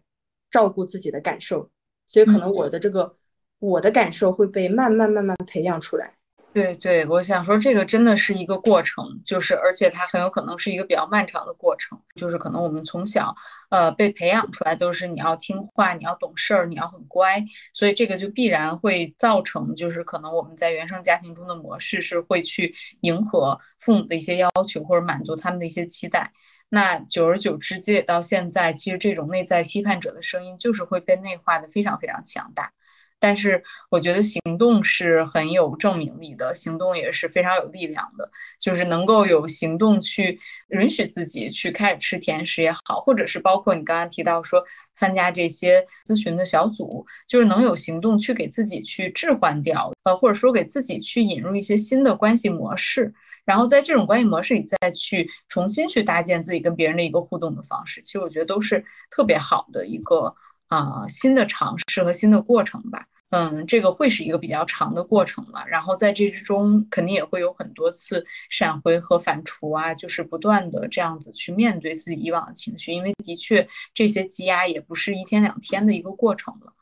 照顾自己的感受，所以可能我的这个我的感受会被慢慢慢慢培养出来。对对，我想说这个真的是一个过程，就是而且它很有可能是一个比较漫长的过程，就是可能我们从小呃被培养出来都是你要听话，你要懂事儿，你要很乖，所以这个就必然会造成就是可能我们在原生家庭中的模式是会去迎合父母的一些要求或者满足他们的一些期待，那久而久之积累到现在，其实这种内在批判者的声音就是会被内化的非常非常强大。但是我觉得行动是很有证明力的，行动也是非常有力量的。就是能够有行动去允许自己去开始吃甜食也好，或者是包括你刚刚提到说参加这些咨询的小组，就是能有行动去给自己去置换掉，呃，或者说给自己去引入一些新的关系模式，然后在这种关系模式里再去重新去搭建自己跟别人的一个互动的方式。其实我觉得都是特别好的一个。啊，新的尝试和新的过程吧，嗯，这个会是一个比较长的过程了。然后在这之中，肯定也会有很多次闪回和反刍啊，就是不断的这样子去面对自己以往的情绪，因为的确这些积压也不是一天两天的一个过程了，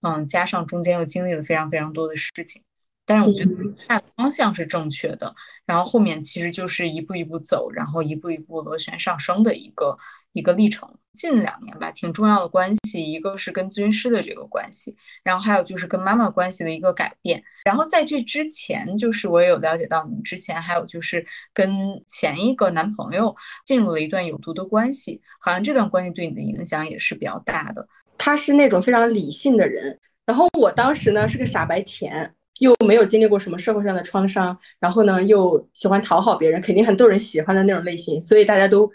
嗯，加上中间又经历了非常非常多的事情，但是我觉得大方向是正确的，然后后面其实就是一步一步走，然后一步一步螺旋上升的一个。一个历程，近两年吧，挺重要的关系，一个是跟咨询师的这个关系，然后还有就是跟妈妈关系的一个改变。然后在这之前，就是我也有了解到，你之前还有就是跟前一个男朋友进入了一段有毒的关系，好像这段关系对你的影响也是比较大的。他是那种非常理性的人，然后我当时呢是个傻白甜，又没有经历过什么社会上的创伤，然后呢又喜欢讨好别人，肯定很逗人喜欢的那种类型，所以大家都。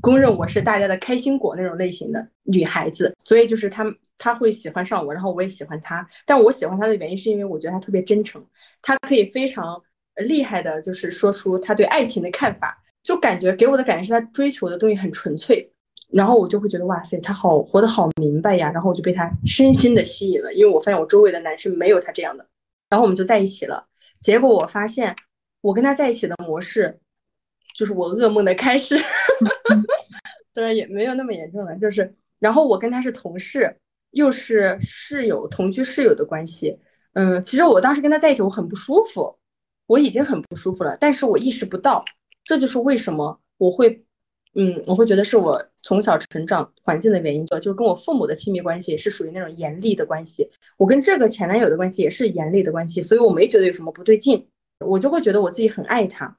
公认我是大家的开心果那种类型的女孩子，所以就是他他会喜欢上我，然后我也喜欢他。但我喜欢他的原因是因为我觉得他特别真诚，他可以非常厉害的，就是说出他对爱情的看法，就感觉给我的感觉是他追求的东西很纯粹，然后我就会觉得哇塞，他好活得好明白呀，然后我就被他深深的吸引了，因为我发现我周围的男生没有他这样的，然后我们就在一起了。结果我发现我跟他在一起的模式。就是我噩梦的开始，当然也没有那么严重了。就是，然后我跟他是同事，又是室友，同居室友的关系。嗯，其实我当时跟他在一起，我很不舒服，我已经很不舒服了，但是我意识不到。这就是为什么我会，嗯，我会觉得是我从小成长环境的原因，就就跟我父母的亲密关系是属于那种严厉的关系。我跟这个前男友的关系也是严厉的关系，所以我没觉得有什么不对劲，我就会觉得我自己很爱他。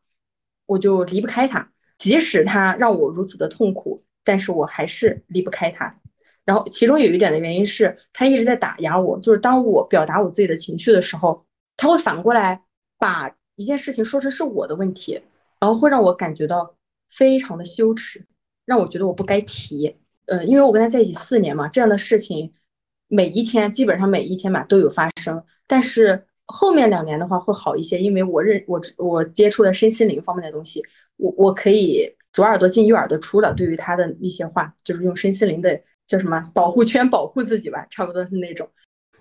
我就离不开他，即使他让我如此的痛苦，但是我还是离不开他。然后其中有一点的原因是他一直在打压我，就是当我表达我自己的情绪的时候，他会反过来把一件事情说成是我的问题，然后会让我感觉到非常的羞耻，让我觉得我不该提。呃，因为我跟他在一起四年嘛，这样的事情每一天基本上每一天吧都有发生，但是。后面两年的话会好一些，因为我认我我接触了身心灵方面的东西，我我可以左耳朵进右耳朵出了。对于他的一些话，就是用身心灵的叫什么保护圈 保护自己吧，差不多是那种。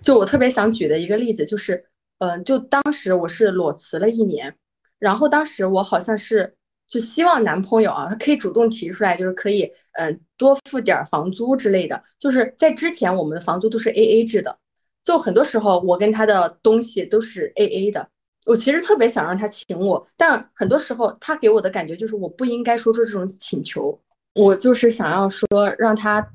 就我特别想举的一个例子就是，嗯，就当时我是裸辞了一年，然后当时我好像是就希望男朋友啊，他可以主动提出来，就是可以嗯多付点房租之类的。就是在之前我们的房租都是 A A 制的。就很多时候，我跟他的东西都是 A A 的。我其实特别想让他请我，但很多时候他给我的感觉就是我不应该说出这种请求。我就是想要说让他，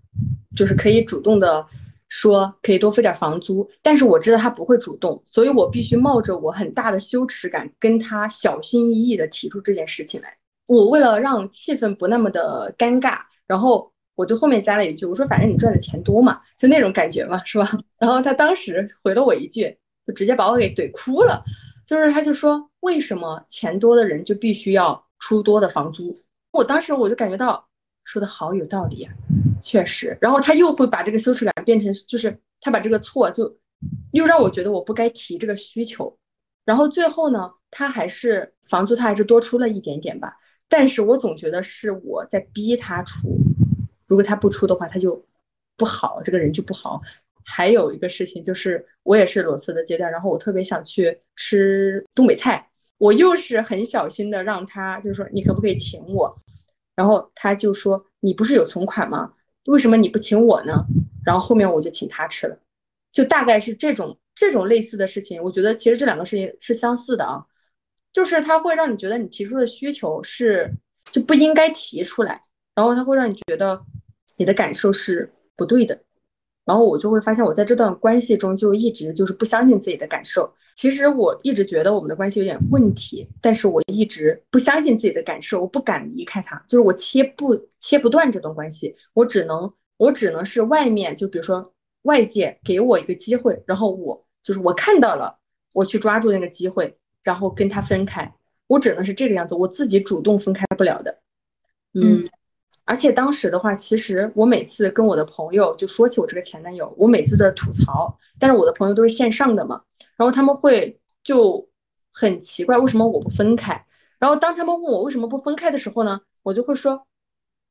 就是可以主动的说可以多付点房租，但是我知道他不会主动，所以我必须冒着我很大的羞耻感跟他小心翼翼的提出这件事情来。我为了让气氛不那么的尴尬，然后。我就后面加了一句，我说反正你赚的钱多嘛，就那种感觉嘛，是吧？然后他当时回了我一句，就直接把我给怼哭了，就是他就说为什么钱多的人就必须要出多的房租？我当时我就感觉到说的好有道理啊，确实。然后他又会把这个羞耻感变成，就是他把这个错就又让我觉得我不该提这个需求。然后最后呢，他还是房租他还是多出了一点点吧，但是我总觉得是我在逼他出，如果他不出的话，他就不好，这个人就不好。还有一个事情就是，我也是裸辞的阶段，然后我特别想去吃东北菜，我又是很小心的让他，就是说你可不可以请我，然后他就说你不是有存款吗？为什么你不请我呢？然后后面我就请他吃了，就大概是这种这种类似的事情，我觉得其实这两个事情是相似的啊，就是他会让你觉得你提出的需求是就不应该提出来，然后他会让你觉得你的感受是不对的。然后我就会发现，我在这段关系中就一直就是不相信自己的感受。其实我一直觉得我们的关系有点问题，但是我一直不相信自己的感受，我不敢离开他，就是我切不切不断这段关系，我只能我只能是外面，就比如说外界给我一个机会，然后我就是我看到了，我去抓住那个机会，然后跟他分开，我只能是这个样子，我自己主动分开不了的，嗯。而且当时的话，其实我每次跟我的朋友就说起我这个前男友，我每次都在吐槽。但是我的朋友都是线上的嘛，然后他们会就很奇怪为什么我不分开。然后当他们问我为什么不分开的时候呢，我就会说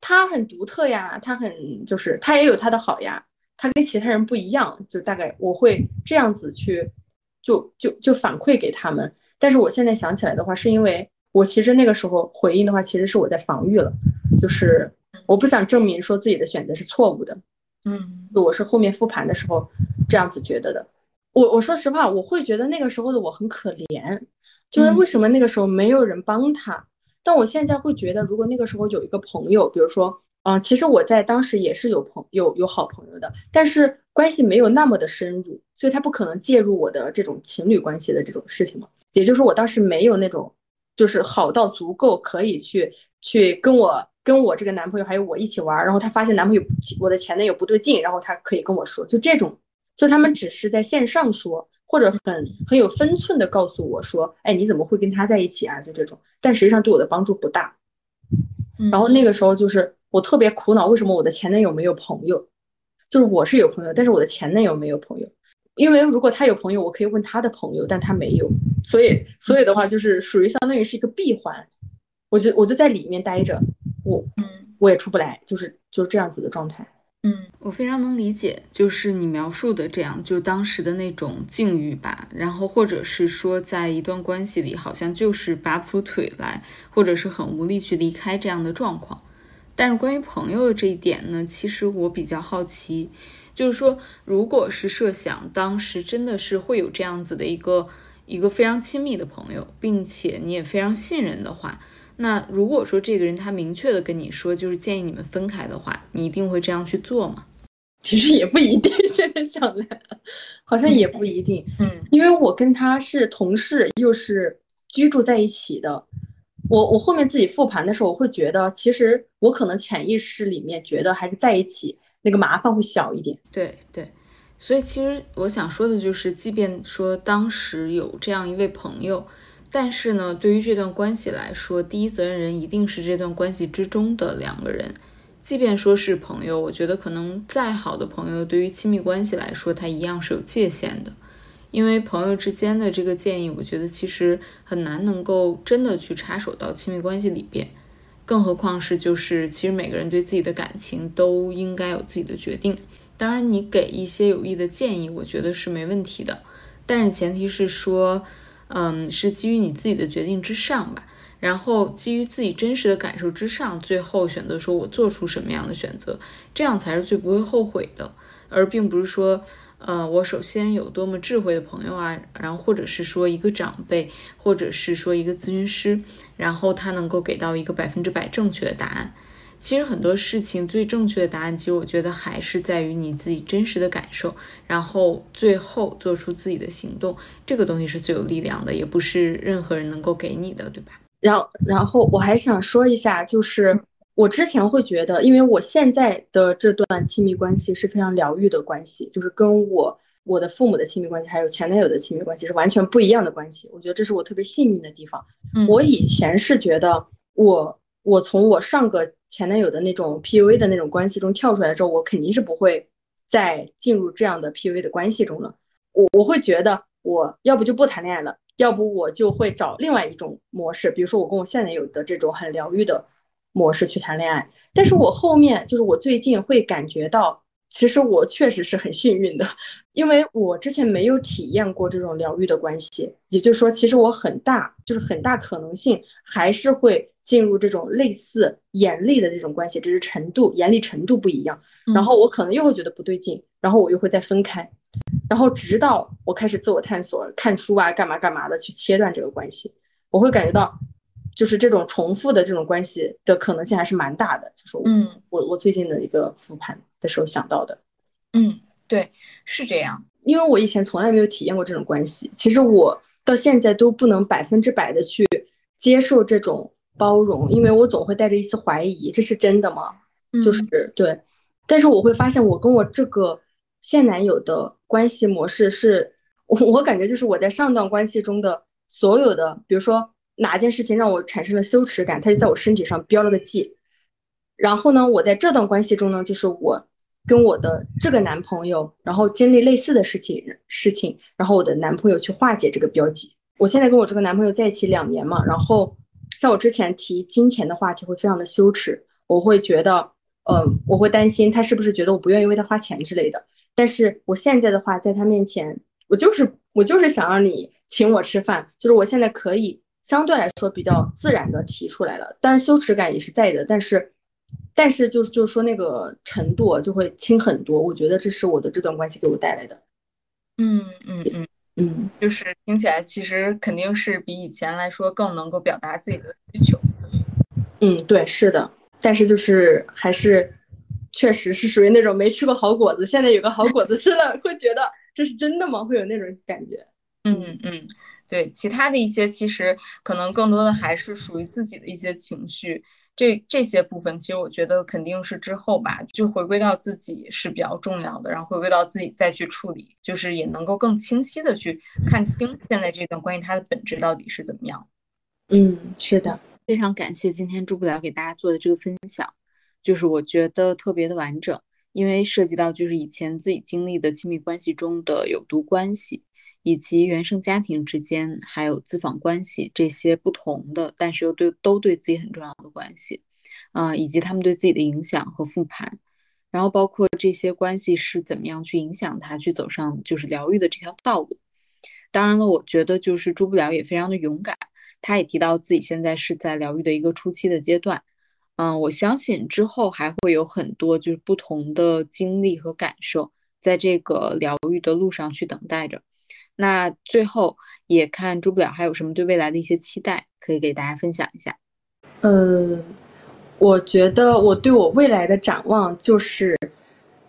他很独特呀，他很就是他也有他的好呀，他跟其他人不一样。就大概我会这样子去就就就反馈给他们。但是我现在想起来的话，是因为我其实那个时候回应的话，其实是我在防御了，就是。我不想证明说自己的选择是错误的，嗯，我是后面复盘的时候这样子觉得的。我我说实话，我会觉得那个时候的我很可怜，就是为什么那个时候没有人帮他。但我现在会觉得，如果那个时候有一个朋友，比如说，嗯，其实我在当时也是有朋有有好朋友的，但是关系没有那么的深入，所以他不可能介入我的这种情侣关系的这种事情嘛。也就是我当时没有那种，就是好到足够可以去去跟我。跟我这个男朋友还有我一起玩，然后他发现男朋友我的前男友不对劲，然后他可以跟我说，就这种，就他们只是在线上说，或者很很有分寸的告诉我说，哎，你怎么会跟他在一起啊？就这种，但实际上对我的帮助不大。然后那个时候就是我特别苦恼，为什么我的前男友没有朋友？就是我是有朋友，但是我的前男友没有朋友，因为如果他有朋友，我可以问他的朋友，但他没有，所以所以的话就是属于相当于是一个闭环，我就我就在里面待着。我嗯，我也出不来，就是就是这样子的状态。嗯，我非常能理解，就是你描述的这样，就当时的那种境遇吧。然后或者是说，在一段关系里，好像就是拔不出腿来，或者是很无力去离开这样的状况。但是关于朋友的这一点呢，其实我比较好奇，就是说，如果是设想当时真的是会有这样子的一个一个非常亲密的朋友，并且你也非常信任的话。那如果说这个人他明确的跟你说，就是建议你们分开的话，你一定会这样去做吗？其实也不一定，现在想来，好像也不一定。嗯，因为我跟他是同事，又是居住在一起的。我我后面自己复盘的时候，我会觉得，其实我可能潜意识里面觉得还是在一起那个麻烦会小一点。对对，所以其实我想说的就是，即便说当时有这样一位朋友。但是呢，对于这段关系来说，第一责任人一定是这段关系之中的两个人。即便说是朋友，我觉得可能再好的朋友，对于亲密关系来说，他一样是有界限的。因为朋友之间的这个建议，我觉得其实很难能够真的去插手到亲密关系里边。更何况是就是，其实每个人对自己的感情都应该有自己的决定。当然，你给一些有益的建议，我觉得是没问题的。但是前提是说。嗯，是基于你自己的决定之上吧，然后基于自己真实的感受之上，最后选择说我做出什么样的选择，这样才是最不会后悔的，而并不是说，呃，我首先有多么智慧的朋友啊，然后或者是说一个长辈，或者是说一个咨询师，然后他能够给到一个百分之百正确的答案。其实很多事情最正确的答案，其实我觉得还是在于你自己真实的感受，然后最后做出自己的行动，这个东西是最有力量的，也不是任何人能够给你的，对吧？然后，然后我还想说一下，就是我之前会觉得，因为我现在的这段亲密关系是非常疗愈的关系，就是跟我我的父母的亲密关系，还有前男友的亲密关系是完全不一样的关系。我觉得这是我特别幸运的地方。嗯我以前是觉得我。我从我上个前男友的那种 PUA 的那种关系中跳出来之后，我肯定是不会再进入这样的 PUA 的关系中了。我我会觉得，我要不就不谈恋爱了，要不我就会找另外一种模式，比如说我跟我现男友的这种很疗愈的模式去谈恋爱。但是我后面就是我最近会感觉到。其实我确实是很幸运的，因为我之前没有体验过这种疗愈的关系，也就是说，其实我很大就是很大可能性还是会进入这种类似严厉的这种关系，只是程度严厉程度不一样。然后我可能又会觉得不对劲，然后我又会再分开，然后直到我开始自我探索、看书啊、干嘛干嘛的去切断这个关系，我会感觉到。就是这种重复的这种关系的可能性还是蛮大的，就是嗯，我我最近的一个复盘的时候想到的，嗯，对，是这样，因为我以前从来没有体验过这种关系，其实我到现在都不能百分之百的去接受这种包容，因为我总会带着一丝怀疑，这是真的吗？就是对，但是我会发现我跟我这个现男友的关系模式是，我我感觉就是我在上段关系中的所有的，比如说。哪件事情让我产生了羞耻感，他就在我身体上标了个记。然后呢，我在这段关系中呢，就是我跟我的这个男朋友，然后经历类似的事情事情，然后我的男朋友去化解这个标记。我现在跟我这个男朋友在一起两年嘛，然后像我之前提金钱的话题会非常的羞耻，我会觉得，嗯，我会担心他是不是觉得我不愿意为他花钱之类的。但是我现在的话，在他面前，我就是我就是想让你请我吃饭，就是我现在可以。相对来说比较自然的提出来了，当然羞耻感也是在的，但是，但是就是就是说那个程度就会轻很多。我觉得这是我的这段关系给我带来的。嗯嗯嗯嗯，就是听起来其实肯定是比以前来说更能够表达自己的需求。嗯，对，是的，但是就是还是确实是属于那种没吃过好果子，现在有个好果子吃了，会觉得这是真的吗？会有那种感觉。嗯嗯。对其他的一些，其实可能更多的还是属于自己的一些情绪，这这些部分，其实我觉得肯定是之后吧，就回归到自己是比较重要的，然后回归到自己再去处理，就是也能够更清晰的去看清现在这段关系它的本质到底是怎么样。嗯，是的，非常感谢今天朱不了给大家做的这个分享，就是我觉得特别的完整，因为涉及到就是以前自己经历的亲密关系中的有毒关系。以及原生家庭之间，还有自访关系这些不同的，但是又对都对自己很重要的关系，啊，以及他们对自己的影响和复盘，然后包括这些关系是怎么样去影响他去走上就是疗愈的这条道路。当然了，我觉得就是朱不了也非常的勇敢，他也提到自己现在是在疗愈的一个初期的阶段，嗯，我相信之后还会有很多就是不同的经历和感受，在这个疗愈的路上去等待着。那最后也看朱不了还有什么对未来的一些期待，可以给大家分享一下。呃，我觉得我对我未来的展望就是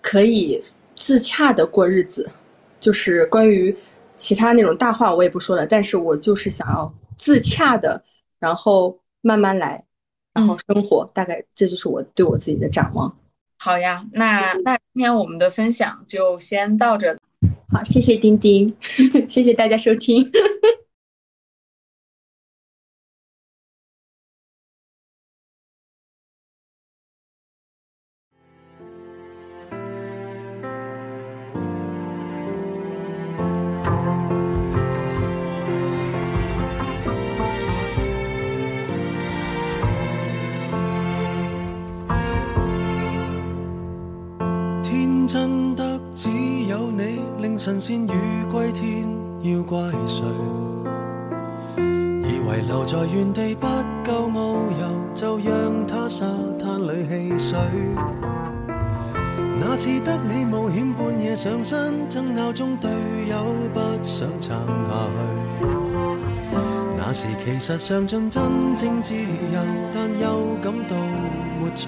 可以自洽的过日子，就是关于其他那种大话我也不说了，但是我就是想要自洽的，然后慢慢来，然后生活，大概这就是我对我自己的展望。好呀，那那今天我们的分享就先到这。好，谢谢丁丁，谢谢大家收听。只有你令神仙雨归天，要怪谁？以为留在原地不够遨游，就让它沙滩里戏水。那次得你冒险半夜上山，争拗中队友不想撑下去。那时其实尝尽真正自由，但又感到没趣。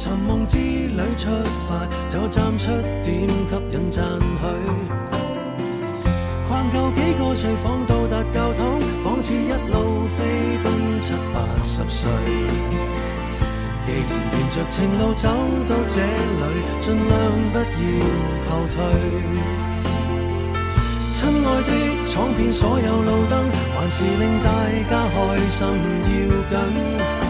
寻梦之旅出发，就站出点吸引赞许。逛够几个睡房，到达教堂，仿似一路飞奔七八十岁。既然沿着情路走到这里，尽量不要后退。亲爱的，闯遍所有路灯，还是令大家开心要紧。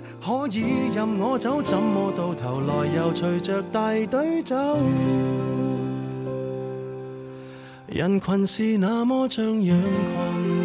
可以任我走，怎么到头来又随着大队走？人群是那么像羊群。